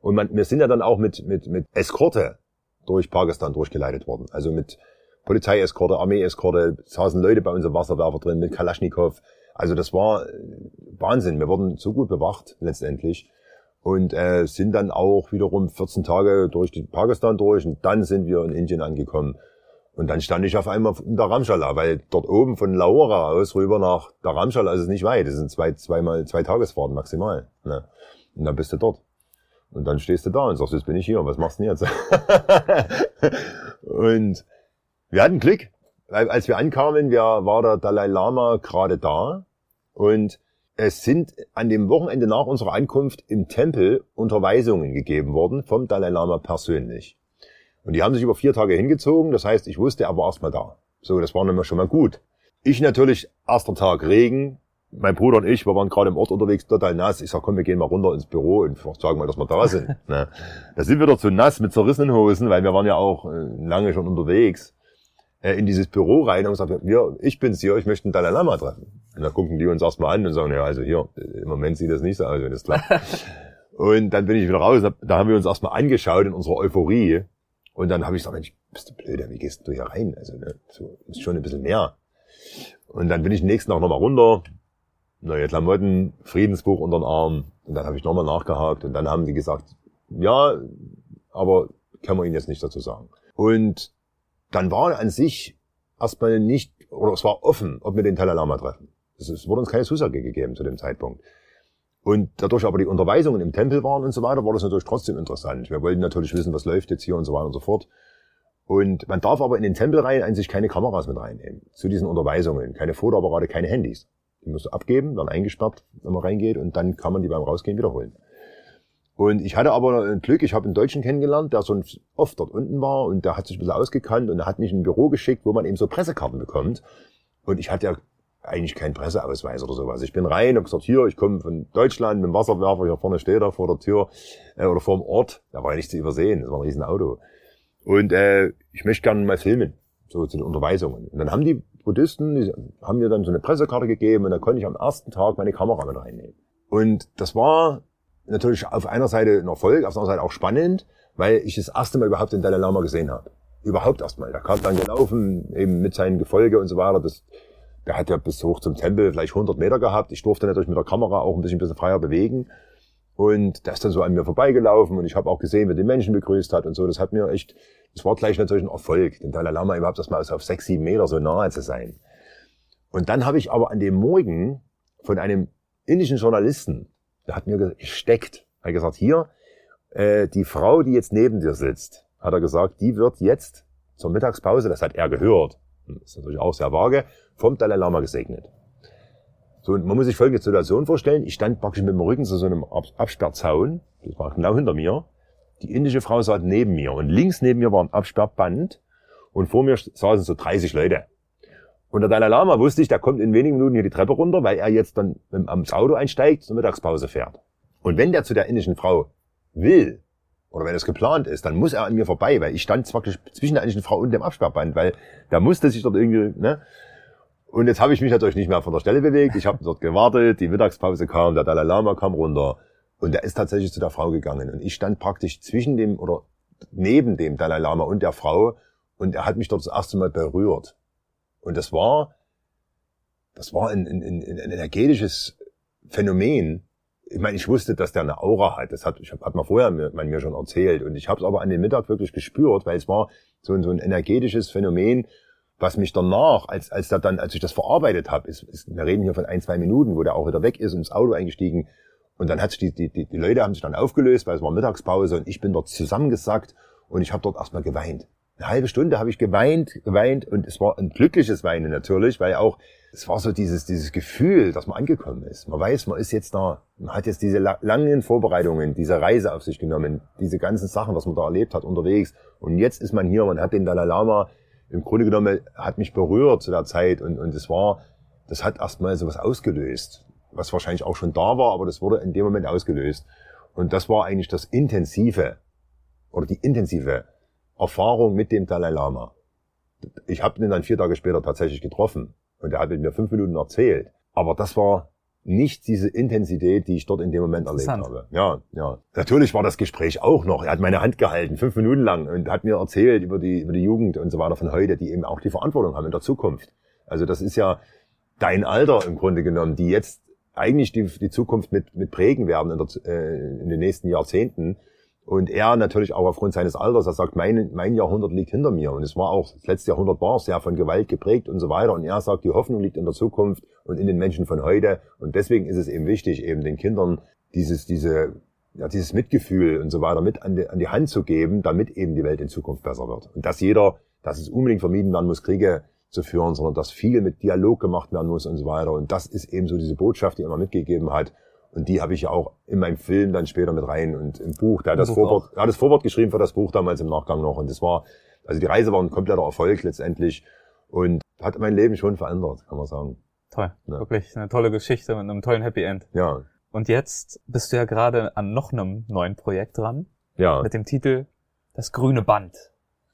und man, wir sind ja dann auch mit, mit, mit Eskorte durch Pakistan durchgeleitet worden. Also mit Polizeieskorte, Armeeeskorte, saßen Leute bei uns im Wasserwerfer drin mit Kalaschnikow. Also das war äh, Wahnsinn. Wir wurden so gut bewacht letztendlich und äh, sind dann auch wiederum 14 Tage durch Pakistan durch und dann sind wir in Indien angekommen. Und dann stand ich auf einmal in Dharamshala, weil dort oben von Lahore aus rüber nach Dharamshala ist es nicht weit. Das sind zwei, zweimal, zwei Tagesfahrten maximal. Ne? Und dann bist du dort. Und dann stehst du da und sagst, jetzt bin ich hier, was machst du denn jetzt? und wir hatten Glück, weil als wir ankamen, wir, war der Dalai Lama gerade da und es sind an dem Wochenende nach unserer Ankunft im Tempel Unterweisungen gegeben worden vom Dalai Lama persönlich. Und die haben sich über vier Tage hingezogen, das heißt, ich wusste, er war erstmal da. So, das war nämlich schon mal gut. Ich natürlich, erster Tag Regen, mein Bruder und ich, wir waren gerade im Ort unterwegs, total nass. Ich sag, komm, wir gehen mal runter ins Büro und sagen mal, dass wir da sind. ne? Da sind wir doch zu nass mit zerrissenen Hosen, weil wir waren ja auch äh, lange schon unterwegs, äh, in dieses Büro rein und gesagt, wir, ich bin's hier, ich möchte einen Dalai Lama treffen. Und da gucken die uns erstmal an und sagen, ja, also hier, im Moment sieht das nicht so aus, wenn das klappt. und dann bin ich wieder raus, da haben wir uns erstmal angeschaut in unserer Euphorie. Und dann habe ich gesagt, Mensch, bist du blöder, wie gehst du hier rein? Also, ne, so, ist schon ein bisschen mehr. Und dann bin ich nächsten Tag nochmal runter, neue Klamotten, Friedensbuch unter den Arm. Und dann habe ich nochmal nachgehakt und dann haben die gesagt, ja, aber kann man Ihnen jetzt nicht dazu sagen. Und dann war an sich erstmal nicht, oder es war offen, ob wir den Dalai Lama treffen. Es wurde uns keine Zusage gegeben zu dem Zeitpunkt. Und dadurch aber die Unterweisungen im Tempel waren und so weiter, war das natürlich trotzdem interessant. Wir wollten natürlich wissen, was läuft jetzt hier und so weiter und so fort. Und man darf aber in den Tempel rein an sich keine Kameras mit reinnehmen. Zu diesen Unterweisungen. Keine Fotoapparate, keine Handys. Die musst du abgeben, werden eingesperrt, wenn man reingeht und dann kann man die beim Rausgehen wiederholen. Und ich hatte aber Glück, ich habe einen Deutschen kennengelernt, der so oft dort unten war und der hat sich ein bisschen ausgekannt und er hat mich in ein Büro geschickt, wo man eben so Pressekarten bekommt. Und ich hatte ja eigentlich keinen Presseausweis oder sowas. Ich bin rein und gesagt, hier, ich komme von Deutschland mit dem Wasserwerfer, hier vorne steht er vor der Tür äh, oder vor dem Ort. Da war ja nicht zu übersehen, das war ein riesen Auto. Und äh, ich möchte gerne mal filmen, so zu den Unterweisungen. Und dann haben die Buddhisten, die haben mir dann so eine Pressekarte gegeben und da konnte ich am ersten Tag meine Kamera mit reinnehmen. Und das war natürlich auf einer Seite ein Erfolg, auf der anderen Seite auch spannend, weil ich das erste Mal überhaupt den Dalai Lama gesehen habe. Überhaupt erstmal. Der kam dann gelaufen, eben mit seinen Gefolge und so weiter. Das, der hat ja bis hoch zum Tempel vielleicht 100 Meter gehabt. Ich durfte natürlich mit der Kamera auch ein bisschen, ein bisschen freier bewegen. Und der ist dann so an mir vorbeigelaufen und ich habe auch gesehen, wie die Menschen begrüßt hat und so. Das hat mir echt, das war gleich natürlich ein Erfolg, den Dalai Lama überhaupt erstmal auf sechs, sieben Meter so nahe zu sein. Und dann habe ich aber an dem Morgen von einem indischen Journalisten, der hat mir gesteckt, hat gesagt, hier, äh, die Frau, die jetzt neben dir sitzt, hat er gesagt, die wird jetzt zur Mittagspause, das hat er gehört, das ist natürlich auch sehr vage, vom Dalai Lama gesegnet. So, und man muss sich folgende Situation vorstellen. Ich stand praktisch mit dem Rücken zu so einem Absperrzaun. Das war genau hinter mir. Die indische Frau saß neben mir. Und links neben mir war ein Absperrband. Und vor mir saßen so 30 Leute. Und der Dalai Lama wusste ich, der kommt in wenigen Minuten hier die Treppe runter, weil er jetzt dann ams Auto einsteigt, zur Mittagspause fährt. Und wenn der zu der indischen Frau will, oder wenn es geplant ist, dann muss er an mir vorbei, weil ich stand praktisch zwischen der indischen Frau und dem Absperrband, weil der musste sich dort irgendwie, ne? Und jetzt habe ich mich natürlich nicht mehr von der Stelle bewegt. Ich habe dort gewartet, die Mittagspause kam, der Dalai Lama kam runter und der ist tatsächlich zu der Frau gegangen. Und ich stand praktisch zwischen dem oder neben dem Dalai Lama und der Frau und er hat mich dort das erste Mal berührt. Und das war, das war ein, ein, ein, ein energetisches Phänomen. Ich meine, ich wusste, dass der eine Aura hat. Das hat, ich hab, hat man vorher mir, man mir schon erzählt. Und ich habe es aber an dem Mittag wirklich gespürt, weil es war so ein, so ein energetisches Phänomen, was mich danach, als, als, der dann, als ich das verarbeitet habe, ist, ist, wir reden hier von ein, zwei Minuten, wo der auch wieder weg ist und ins Auto eingestiegen. Und dann hat sich die, die, die, die Leute haben sich dann aufgelöst, weil es war Mittagspause und ich bin dort zusammengesackt und ich habe dort erstmal geweint. Eine halbe Stunde habe ich geweint, geweint und es war ein glückliches Weinen natürlich, weil auch es war so dieses, dieses Gefühl, dass man angekommen ist. Man weiß, man ist jetzt da. Man hat jetzt diese langen Vorbereitungen, diese Reise auf sich genommen, diese ganzen Sachen, was man da erlebt hat unterwegs. Und jetzt ist man hier, man hat den Dalai Lama im Grunde genommen hat mich berührt zu der Zeit und, und es war, das hat erstmal sowas ausgelöst, was wahrscheinlich auch schon da war, aber das wurde in dem Moment ausgelöst. Und das war eigentlich das intensive oder die intensive Erfahrung mit dem Dalai Lama. Ich habe ihn dann vier Tage später tatsächlich getroffen und er hat mit mir fünf Minuten erzählt. Aber das war nicht diese Intensität, die ich dort in dem Moment erlebt habe. Ja, ja. Natürlich war das Gespräch auch noch. Er hat meine Hand gehalten, fünf Minuten lang, und hat mir erzählt über die, über die Jugend und so weiter von heute, die eben auch die Verantwortung haben in der Zukunft. Also das ist ja dein Alter im Grunde genommen, die jetzt eigentlich die, die Zukunft mit, mit prägen werden in, der, äh, in den nächsten Jahrzehnten. Und er natürlich auch aufgrund seines Alters, er sagt, mein, mein Jahrhundert liegt hinter mir. Und es war auch, das letzte Jahrhundert war sehr von Gewalt geprägt und so weiter. Und er sagt, die Hoffnung liegt in der Zukunft und in den Menschen von heute. Und deswegen ist es eben wichtig, eben den Kindern dieses, diese ja, dieses Mitgefühl und so weiter mit an die, an die Hand zu geben, damit eben die Welt in Zukunft besser wird. Und dass jeder, dass es unbedingt vermieden werden muss, Kriege zu führen, sondern dass viel mit Dialog gemacht werden muss und so weiter. Und das ist eben so diese Botschaft, die er immer mitgegeben hat. Und die habe ich ja auch in meinem Film dann später mit rein und im Buch. Der hat das Vorwort, er hat das Vorwort geschrieben für das Buch damals im Nachgang noch. Und das war, also die Reise war ein kompletter Erfolg letztendlich und hat mein Leben schon verändert, kann man sagen. Toll. Ja. Wirklich eine tolle Geschichte mit einem tollen Happy End. Ja. Und jetzt bist du ja gerade an noch einem neuen Projekt dran. Ja. Mit dem Titel Das grüne Band.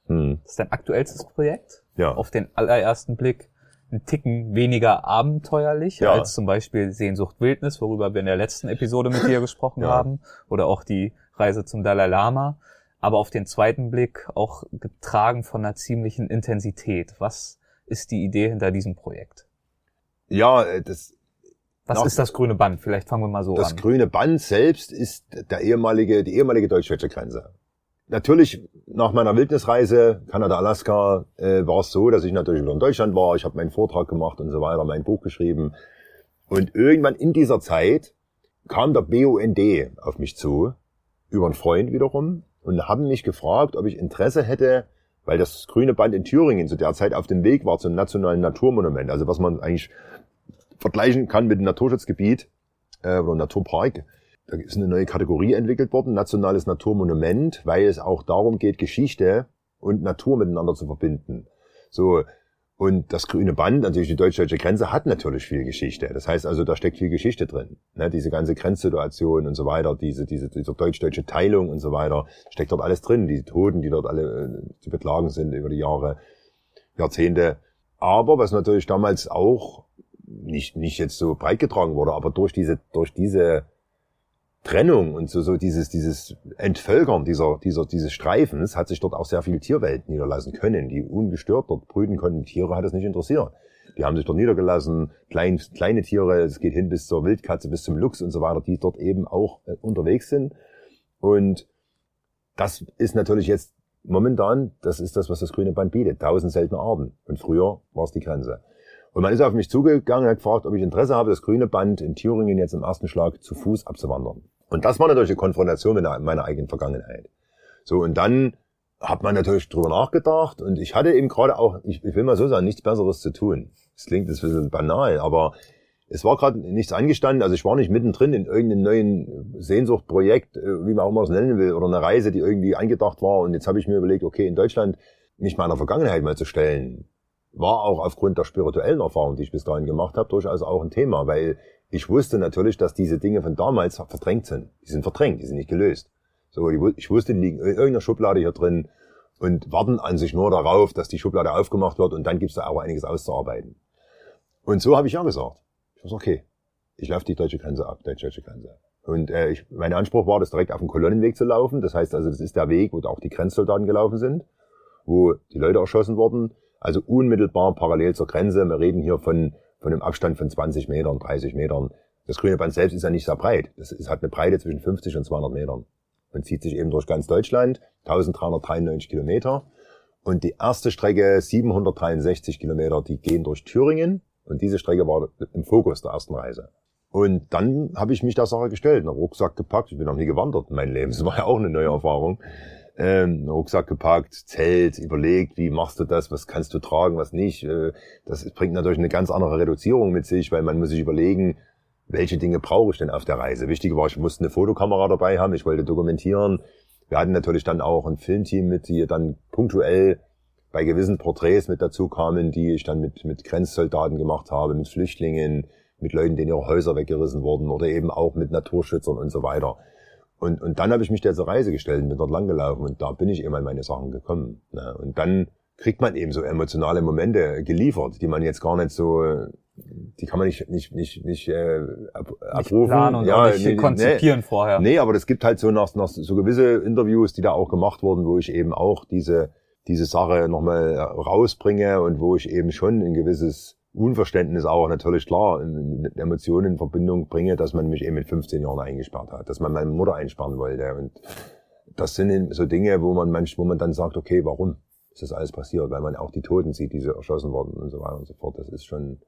Hm. Das ist dein aktuellstes Projekt. Ja. Auf den allerersten Blick ein Ticken weniger abenteuerlich ja. als zum Beispiel Sehnsucht Wildnis, worüber wir in der letzten Episode mit dir gesprochen ja. haben, oder auch die Reise zum Dalai Lama. Aber auf den zweiten Blick auch getragen von einer ziemlichen Intensität. Was ist die Idee hinter diesem Projekt? Ja, äh, das. Was ist das grüne Band? Vielleicht fangen wir mal so das an. Das grüne Band selbst ist der ehemalige, die ehemalige deutsch-deutsche Grenze natürlich nach meiner Wildnisreise, Kanada, Alaska, äh, war es so, dass ich natürlich wieder in Deutschland war. Ich habe meinen Vortrag gemacht und so weiter, mein Buch geschrieben. Und irgendwann in dieser Zeit kam der BUND auf mich zu, über einen Freund wiederum, und haben mich gefragt, ob ich Interesse hätte, weil das grüne Band in Thüringen zu der Zeit auf dem Weg war zum nationalen Naturmonument, also was man eigentlich vergleichen kann mit einem Naturschutzgebiet äh, oder Naturpark da ist eine neue Kategorie entwickelt worden, nationales Naturmonument, weil es auch darum geht, Geschichte und Natur miteinander zu verbinden. So. Und das grüne Band, natürlich die deutsch-deutsche Grenze, hat natürlich viel Geschichte. Das heißt also, da steckt viel Geschichte drin. Ne? Diese ganze Grenzsituation und so weiter, diese, diese, diese deutsch-deutsche Teilung und so weiter, steckt dort alles drin. Die Toten, die dort alle äh, zu beklagen sind über die Jahre, Jahrzehnte. Aber was natürlich damals auch nicht, nicht jetzt so breit getragen wurde, aber durch diese, durch diese Trennung und so, so dieses, dieses Entvölkern dieser, dieser, dieses Streifens hat sich dort auch sehr viel Tierwelt niederlassen können, die ungestört dort brüten konnten. Tiere hat es nicht interessiert. Die haben sich dort niedergelassen, klein, kleine Tiere, es geht hin bis zur Wildkatze, bis zum Luchs und so weiter, die dort eben auch äh, unterwegs sind. Und das ist natürlich jetzt momentan, das ist das, was das grüne Band bietet, tausend seltene Arten. Und früher war es die Grenze. Und man ist auf mich zugegangen und hat gefragt, ob ich Interesse habe, das grüne Band in Thüringen jetzt im ersten Schlag zu Fuß abzuwandern. Und das war natürlich eine Konfrontation mit meiner eigenen Vergangenheit. So, und dann hat man natürlich drüber nachgedacht und ich hatte eben gerade auch, ich, ich will mal so sagen, nichts Besseres zu tun. Das klingt jetzt ein bisschen banal, aber es war gerade nichts angestanden, also ich war nicht mittendrin in irgendeinem neuen Sehnsuchtprojekt, äh, wie man auch immer es nennen will, oder eine Reise, die irgendwie angedacht war. Und jetzt habe ich mir überlegt, okay, in Deutschland mich meiner Vergangenheit mal zu stellen, war auch aufgrund der spirituellen Erfahrung, die ich bis dahin gemacht habe, durchaus auch ein Thema, weil ich wusste natürlich, dass diese Dinge von damals verdrängt sind. Die sind verdrängt, die sind nicht gelöst. So, ich wusste, die liegen in irgendeiner Schublade hier drin und warten an sich nur darauf, dass die Schublade aufgemacht wird und dann gibt es da auch einiges auszuarbeiten. Und so habe ich ja gesagt. Ich habe okay, ich laufe die deutsche Grenze ab, deutsche, deutsche Grenze. Und äh, ich, mein Anspruch war, das direkt auf dem Kolonnenweg zu laufen. Das heißt also, das ist der Weg, wo auch die Grenzsoldaten gelaufen sind, wo die Leute erschossen wurden. Also unmittelbar parallel zur Grenze. Wir reden hier von von einem Abstand von 20 Metern, 30 Metern. Das grüne Band selbst ist ja nicht sehr breit. Ist, hat eine Breite zwischen 50 und 200 Metern und zieht sich eben durch ganz Deutschland, 1393 Kilometer. Und die erste Strecke, 763 Kilometer, die gehen durch Thüringen. Und diese Strecke war im Fokus der ersten Reise. Und dann habe ich mich der Sache gestellt, einen Rucksack gepackt. Ich bin noch nie gewandert in meinem Leben. Das war ja auch eine neue Erfahrung ähm, Rucksack gepackt, Zelt, überlegt, wie machst du das, was kannst du tragen, was nicht. Äh, das bringt natürlich eine ganz andere Reduzierung mit sich, weil man muss sich überlegen, welche Dinge brauche ich denn auf der Reise. Wichtig war, ich musste eine Fotokamera dabei haben, ich wollte dokumentieren. Wir hatten natürlich dann auch ein Filmteam mit, die dann punktuell bei gewissen Porträts mit dazu kamen, die ich dann mit, mit Grenzsoldaten gemacht habe, mit Flüchtlingen, mit Leuten, denen ihre Häuser weggerissen wurden oder eben auch mit Naturschützern und so weiter. Und, und dann habe ich mich der zur Reise gestellt und bin dort langgelaufen und da bin ich eben an meine Sachen gekommen. Ne? Und dann kriegt man eben so emotionale Momente geliefert, die man jetzt gar nicht so, die kann man nicht nicht nicht nicht äh, ab, nicht abrufen, planen und ja, nicht nee, konzipieren nee, vorher. Nee, aber das gibt halt so nach, nach so gewisse Interviews, die da auch gemacht wurden, wo ich eben auch diese diese Sache nochmal rausbringe und wo ich eben schon ein gewisses Unverständnis auch natürlich klar mit Emotionen in Verbindung bringe, dass man mich eben mit 15 Jahren eingesperrt hat, dass man meine Mutter einsperren wollte. Und das sind so Dinge, wo man manchmal, wo man dann sagt, okay, warum ist das alles passiert? Weil man auch die Toten sieht, die so erschossen wurden und so weiter und so fort. Das ist schon,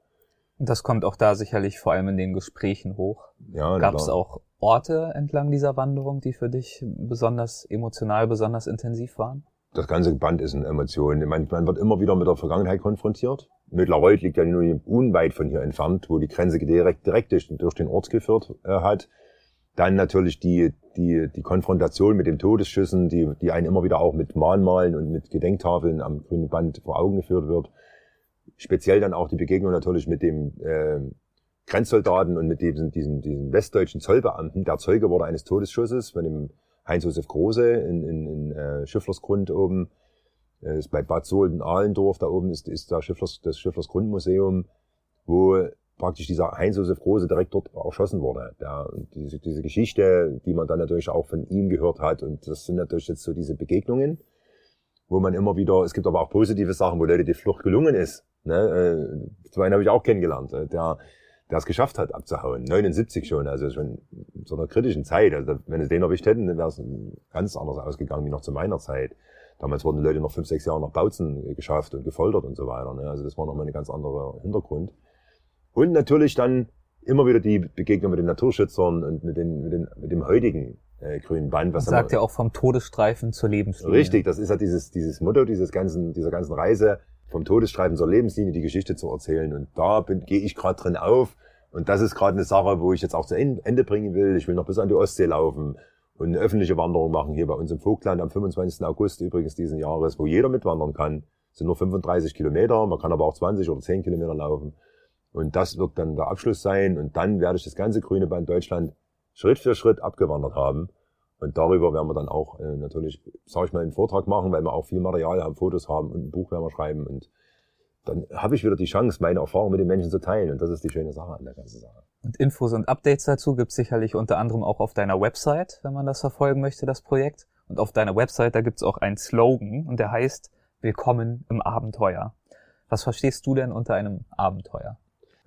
Das kommt auch da sicherlich vor allem in den Gesprächen hoch. Ja, Gab es auch Orte entlang dieser Wanderung, die für dich besonders emotional, besonders intensiv waren? Das ganze Band ist in Emotionen. Man, man wird immer wieder mit der Vergangenheit konfrontiert. Mittlerweile liegt ja nur unweit von hier entfernt, wo die Grenze direkt, direkt durch, durch den Ort geführt äh, hat. Dann natürlich die, die, die Konfrontation mit den Todesschüssen, die, die einen immer wieder auch mit Mahnmalen und mit Gedenktafeln am grünen Band vor Augen geführt wird. Speziell dann auch die Begegnung natürlich mit dem äh, Grenzsoldaten und mit diesem, diesem, diesem westdeutschen Zollbeamten. Der Zeuge wurde eines Todesschusses von dem Heinz-Josef Große in, in, in äh, Schifflersgrund oben. Das ist bei Bad Sohlen Ahlendorf, da oben ist, ist da Schifflers, das Schifflersgrundmuseum, wo praktisch dieser Heinz-Josef Große direkt dort erschossen wurde. Der, diese, diese Geschichte, die man dann natürlich auch von ihm gehört hat. Und das sind natürlich jetzt so diese Begegnungen, wo man immer wieder, es gibt aber auch positive Sachen, wo Leute die Flucht gelungen ist. Ne? Äh, einen habe ich auch kennengelernt, äh, der, der es geschafft hat, abzuhauen. 79 schon, also schon in so einer kritischen Zeit. Also wenn es den erwischt hätten, dann wäre es ganz anders ausgegangen wie noch zu meiner Zeit. Damals wurden die Leute noch fünf, sechs Jahre nach Bautzen geschafft und gefoltert und so weiter. Ne? Also das war nochmal ein ganz anderer Hintergrund. Und natürlich dann immer wieder die Begegnung mit den Naturschützern und mit, den, mit, den, mit dem heutigen äh, grünen Band. Was sagt ja auch vom Todesstreifen zur Lebenslinie. Richtig, das ist ja dieses, dieses Motto dieses ganzen, dieser ganzen Reise vom Todesstreifen zur Lebenslinie die Geschichte zu erzählen. Und da gehe ich gerade drin auf. Und das ist gerade eine Sache, wo ich jetzt auch zu Ende bringen will. Ich will noch bis an die Ostsee laufen und eine öffentliche Wanderung machen hier bei uns im Vogtland am 25. August übrigens diesen Jahres, wo jeder mitwandern kann. Das sind nur 35 Kilometer, man kann aber auch 20 oder 10 Kilometer laufen. Und das wird dann der Abschluss sein. Und dann werde ich das ganze grüne Band Deutschland Schritt für Schritt abgewandert haben. Und darüber werden wir dann auch äh, natürlich, sage ich mal, einen Vortrag machen, weil wir auch viel Material haben, Fotos haben und ein Buch werden wir schreiben. Und dann habe ich wieder die Chance, meine Erfahrung mit den Menschen zu teilen. Und das ist die schöne Sache an der ganzen Sache. Und Infos und Updates dazu gibt es sicherlich unter anderem auch auf deiner Website, wenn man das verfolgen möchte, das Projekt. Und auf deiner Website, da gibt es auch einen Slogan und der heißt Willkommen im Abenteuer. Was verstehst du denn unter einem Abenteuer?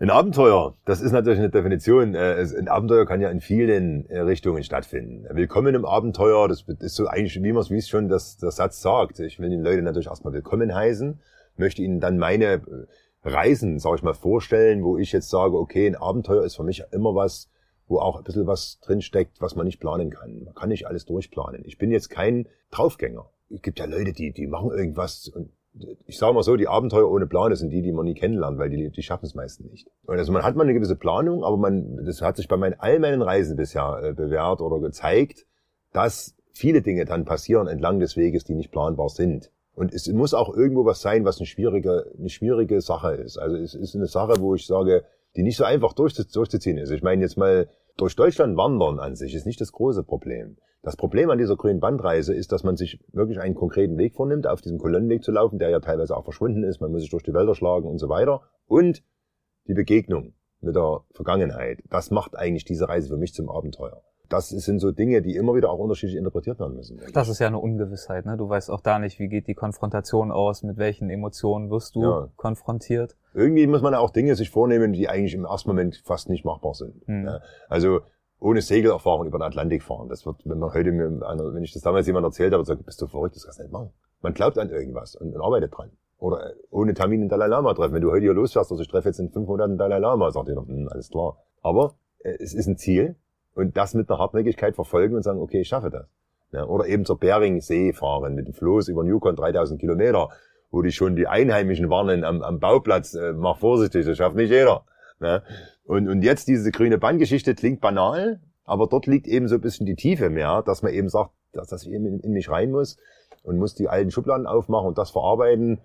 Ein Abenteuer, das ist natürlich eine Definition. Äh, ein Abenteuer kann ja in vielen äh, Richtungen stattfinden. Willkommen im Abenteuer, das ist so eigentlich, wie man es schon das, der Satz sagt. Ich will den Leuten natürlich erstmal willkommen heißen, möchte ihnen dann meine äh, Reisen, sage ich mal, vorstellen, wo ich jetzt sage, okay, ein Abenteuer ist für mich immer was, wo auch ein bisschen was drinsteckt, was man nicht planen kann. Man kann nicht alles durchplanen. Ich bin jetzt kein Draufgänger. Es gibt ja Leute, die, die machen irgendwas und ich sage mal so, die Abenteuer ohne Plan, sind die, die man nie kennenlernt, weil die, die schaffen es meistens nicht. Und also man hat mal eine gewisse Planung, aber man, das hat sich bei meinen, all meinen Reisen bisher äh, bewährt oder gezeigt, dass viele Dinge dann passieren entlang des Weges, die nicht planbar sind. Und es muss auch irgendwo was sein, was eine schwierige, eine schwierige Sache ist. Also es ist eine Sache, wo ich sage, die nicht so einfach durchzuziehen ist. Ich meine jetzt mal, durch Deutschland wandern an sich ist nicht das große Problem. Das Problem an dieser grünen Bandreise ist, dass man sich wirklich einen konkreten Weg vornimmt, auf diesem Kolonnenweg zu laufen, der ja teilweise auch verschwunden ist. Man muss sich durch die Wälder schlagen und so weiter. Und die Begegnung mit der Vergangenheit. Das macht eigentlich diese Reise für mich zum Abenteuer. Das sind so Dinge, die immer wieder auch unterschiedlich interpretiert werden müssen. Das ist ja eine Ungewissheit. Ne? Du weißt auch da nicht, wie geht die Konfrontation aus, mit welchen Emotionen wirst du ja. konfrontiert. Irgendwie muss man auch Dinge sich vornehmen, die eigentlich im ersten Moment fast nicht machbar sind. Hm. Ja? Also ohne Segelerfahrung über den Atlantik fahren. Das wird, wenn man heute mir einer, wenn ich das damals jemand erzählt habe, sagt, bist du verrückt, das kannst du nicht machen. Man glaubt an irgendwas und, arbeitet dran. Oder äh, ohne Termin den Dalai Lama treffen. Wenn du heute hier losfährst, also ich treffe jetzt in fünf Monaten Dalai Lama, sagt jeder, hm, alles klar. Aber äh, es ist ein Ziel und das mit einer Hartnäckigkeit verfolgen und sagen, okay, ich schaffe das. Ja, oder eben zur Beringsee fahren mit dem Floß über Yukon 3000 Kilometer, wo die schon die Einheimischen warnen am, am Bauplatz, äh, mach vorsichtig, das schafft nicht jeder. Ja. Und, und jetzt diese grüne Bandgeschichte klingt banal, aber dort liegt eben so ein bisschen die Tiefe mehr, dass man eben sagt, dass, ich eben in, in mich rein muss und muss die alten Schubladen aufmachen und das verarbeiten.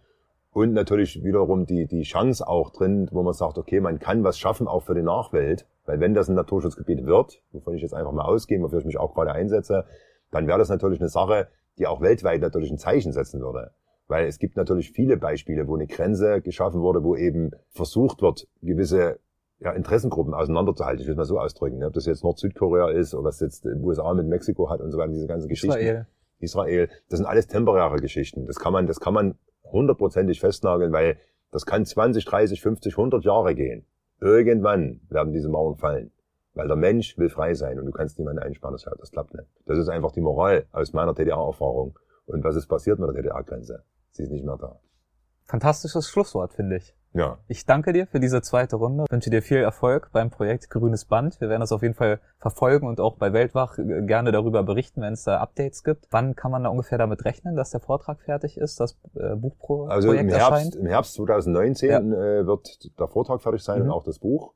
Und natürlich wiederum die, die Chance auch drin, wo man sagt, okay, man kann was schaffen, auch für die Nachwelt. Weil wenn das ein Naturschutzgebiet wird, wovon ich jetzt einfach mal ausgehe, wofür ich mich auch gerade einsetze, dann wäre das natürlich eine Sache, die auch weltweit natürlich ein Zeichen setzen würde. Weil es gibt natürlich viele Beispiele, wo eine Grenze geschaffen wurde, wo eben versucht wird, gewisse ja, Interessengruppen auseinanderzuhalten. Ich will es mal so ausdrücken. Ne? Ob das jetzt Nord-Südkorea ist oder was jetzt die USA mit Mexiko hat und so weiter, diese ganzen Geschichten. Israel. Israel. Das sind alles temporäre Geschichten. Das kann man, das kann man hundertprozentig festnageln, weil das kann 20, 30, 50, 100 Jahre gehen. Irgendwann werden diese Mauern fallen. Weil der Mensch will frei sein und du kannst niemanden einsperren. Das, das klappt nicht. Das ist einfach die Moral aus meiner DDR-Erfahrung. Und was ist passiert mit der DDR-Grenze? Sie ist nicht mehr da. Fantastisches Schlusswort, finde ich. Ja. Ich danke dir für diese zweite Runde, wünsche dir viel Erfolg beim Projekt Grünes Band. Wir werden das auf jeden Fall verfolgen und auch bei Weltwach gerne darüber berichten, wenn es da Updates gibt. Wann kann man da ungefähr damit rechnen, dass der Vortrag fertig ist, das äh, Buchprojekt Also im Herbst, erscheint? im Herbst 2019 Ja. äh, wird der Vortrag fertig sein Mhm. und auch das Buch.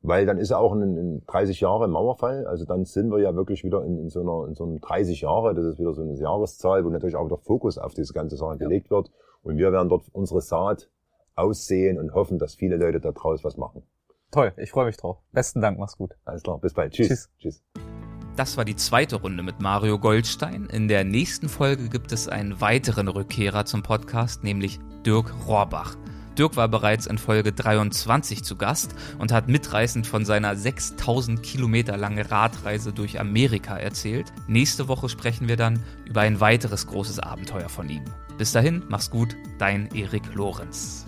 Weil dann ist ja auch ein, ein 30 Jahre Mauerfall. Also dann sind wir ja wirklich wieder in, in, so einer, in so einem 30 Jahre. Das ist wieder so eine Jahreszahl, wo natürlich auch der Fokus auf diese ganze Sache gelegt wird. Und wir werden dort unsere Saat aussehen und hoffen, dass viele Leute da draus was machen. Toll, ich freue mich drauf. Besten Dank, mach's gut. Alles klar, bis bald. Tschüss. Tschüss. Tschüss. Das war die zweite Runde mit Mario Goldstein. In der nächsten Folge gibt es einen weiteren Rückkehrer zum Podcast, nämlich Dirk Rohrbach. Dirk war bereits in Folge 23 zu Gast und hat mitreißend von seiner 6000 Kilometer lange Radreise durch Amerika erzählt. Nächste Woche sprechen wir dann über ein weiteres großes Abenteuer von ihm. Bis dahin, mach's gut, dein Erik Lorenz.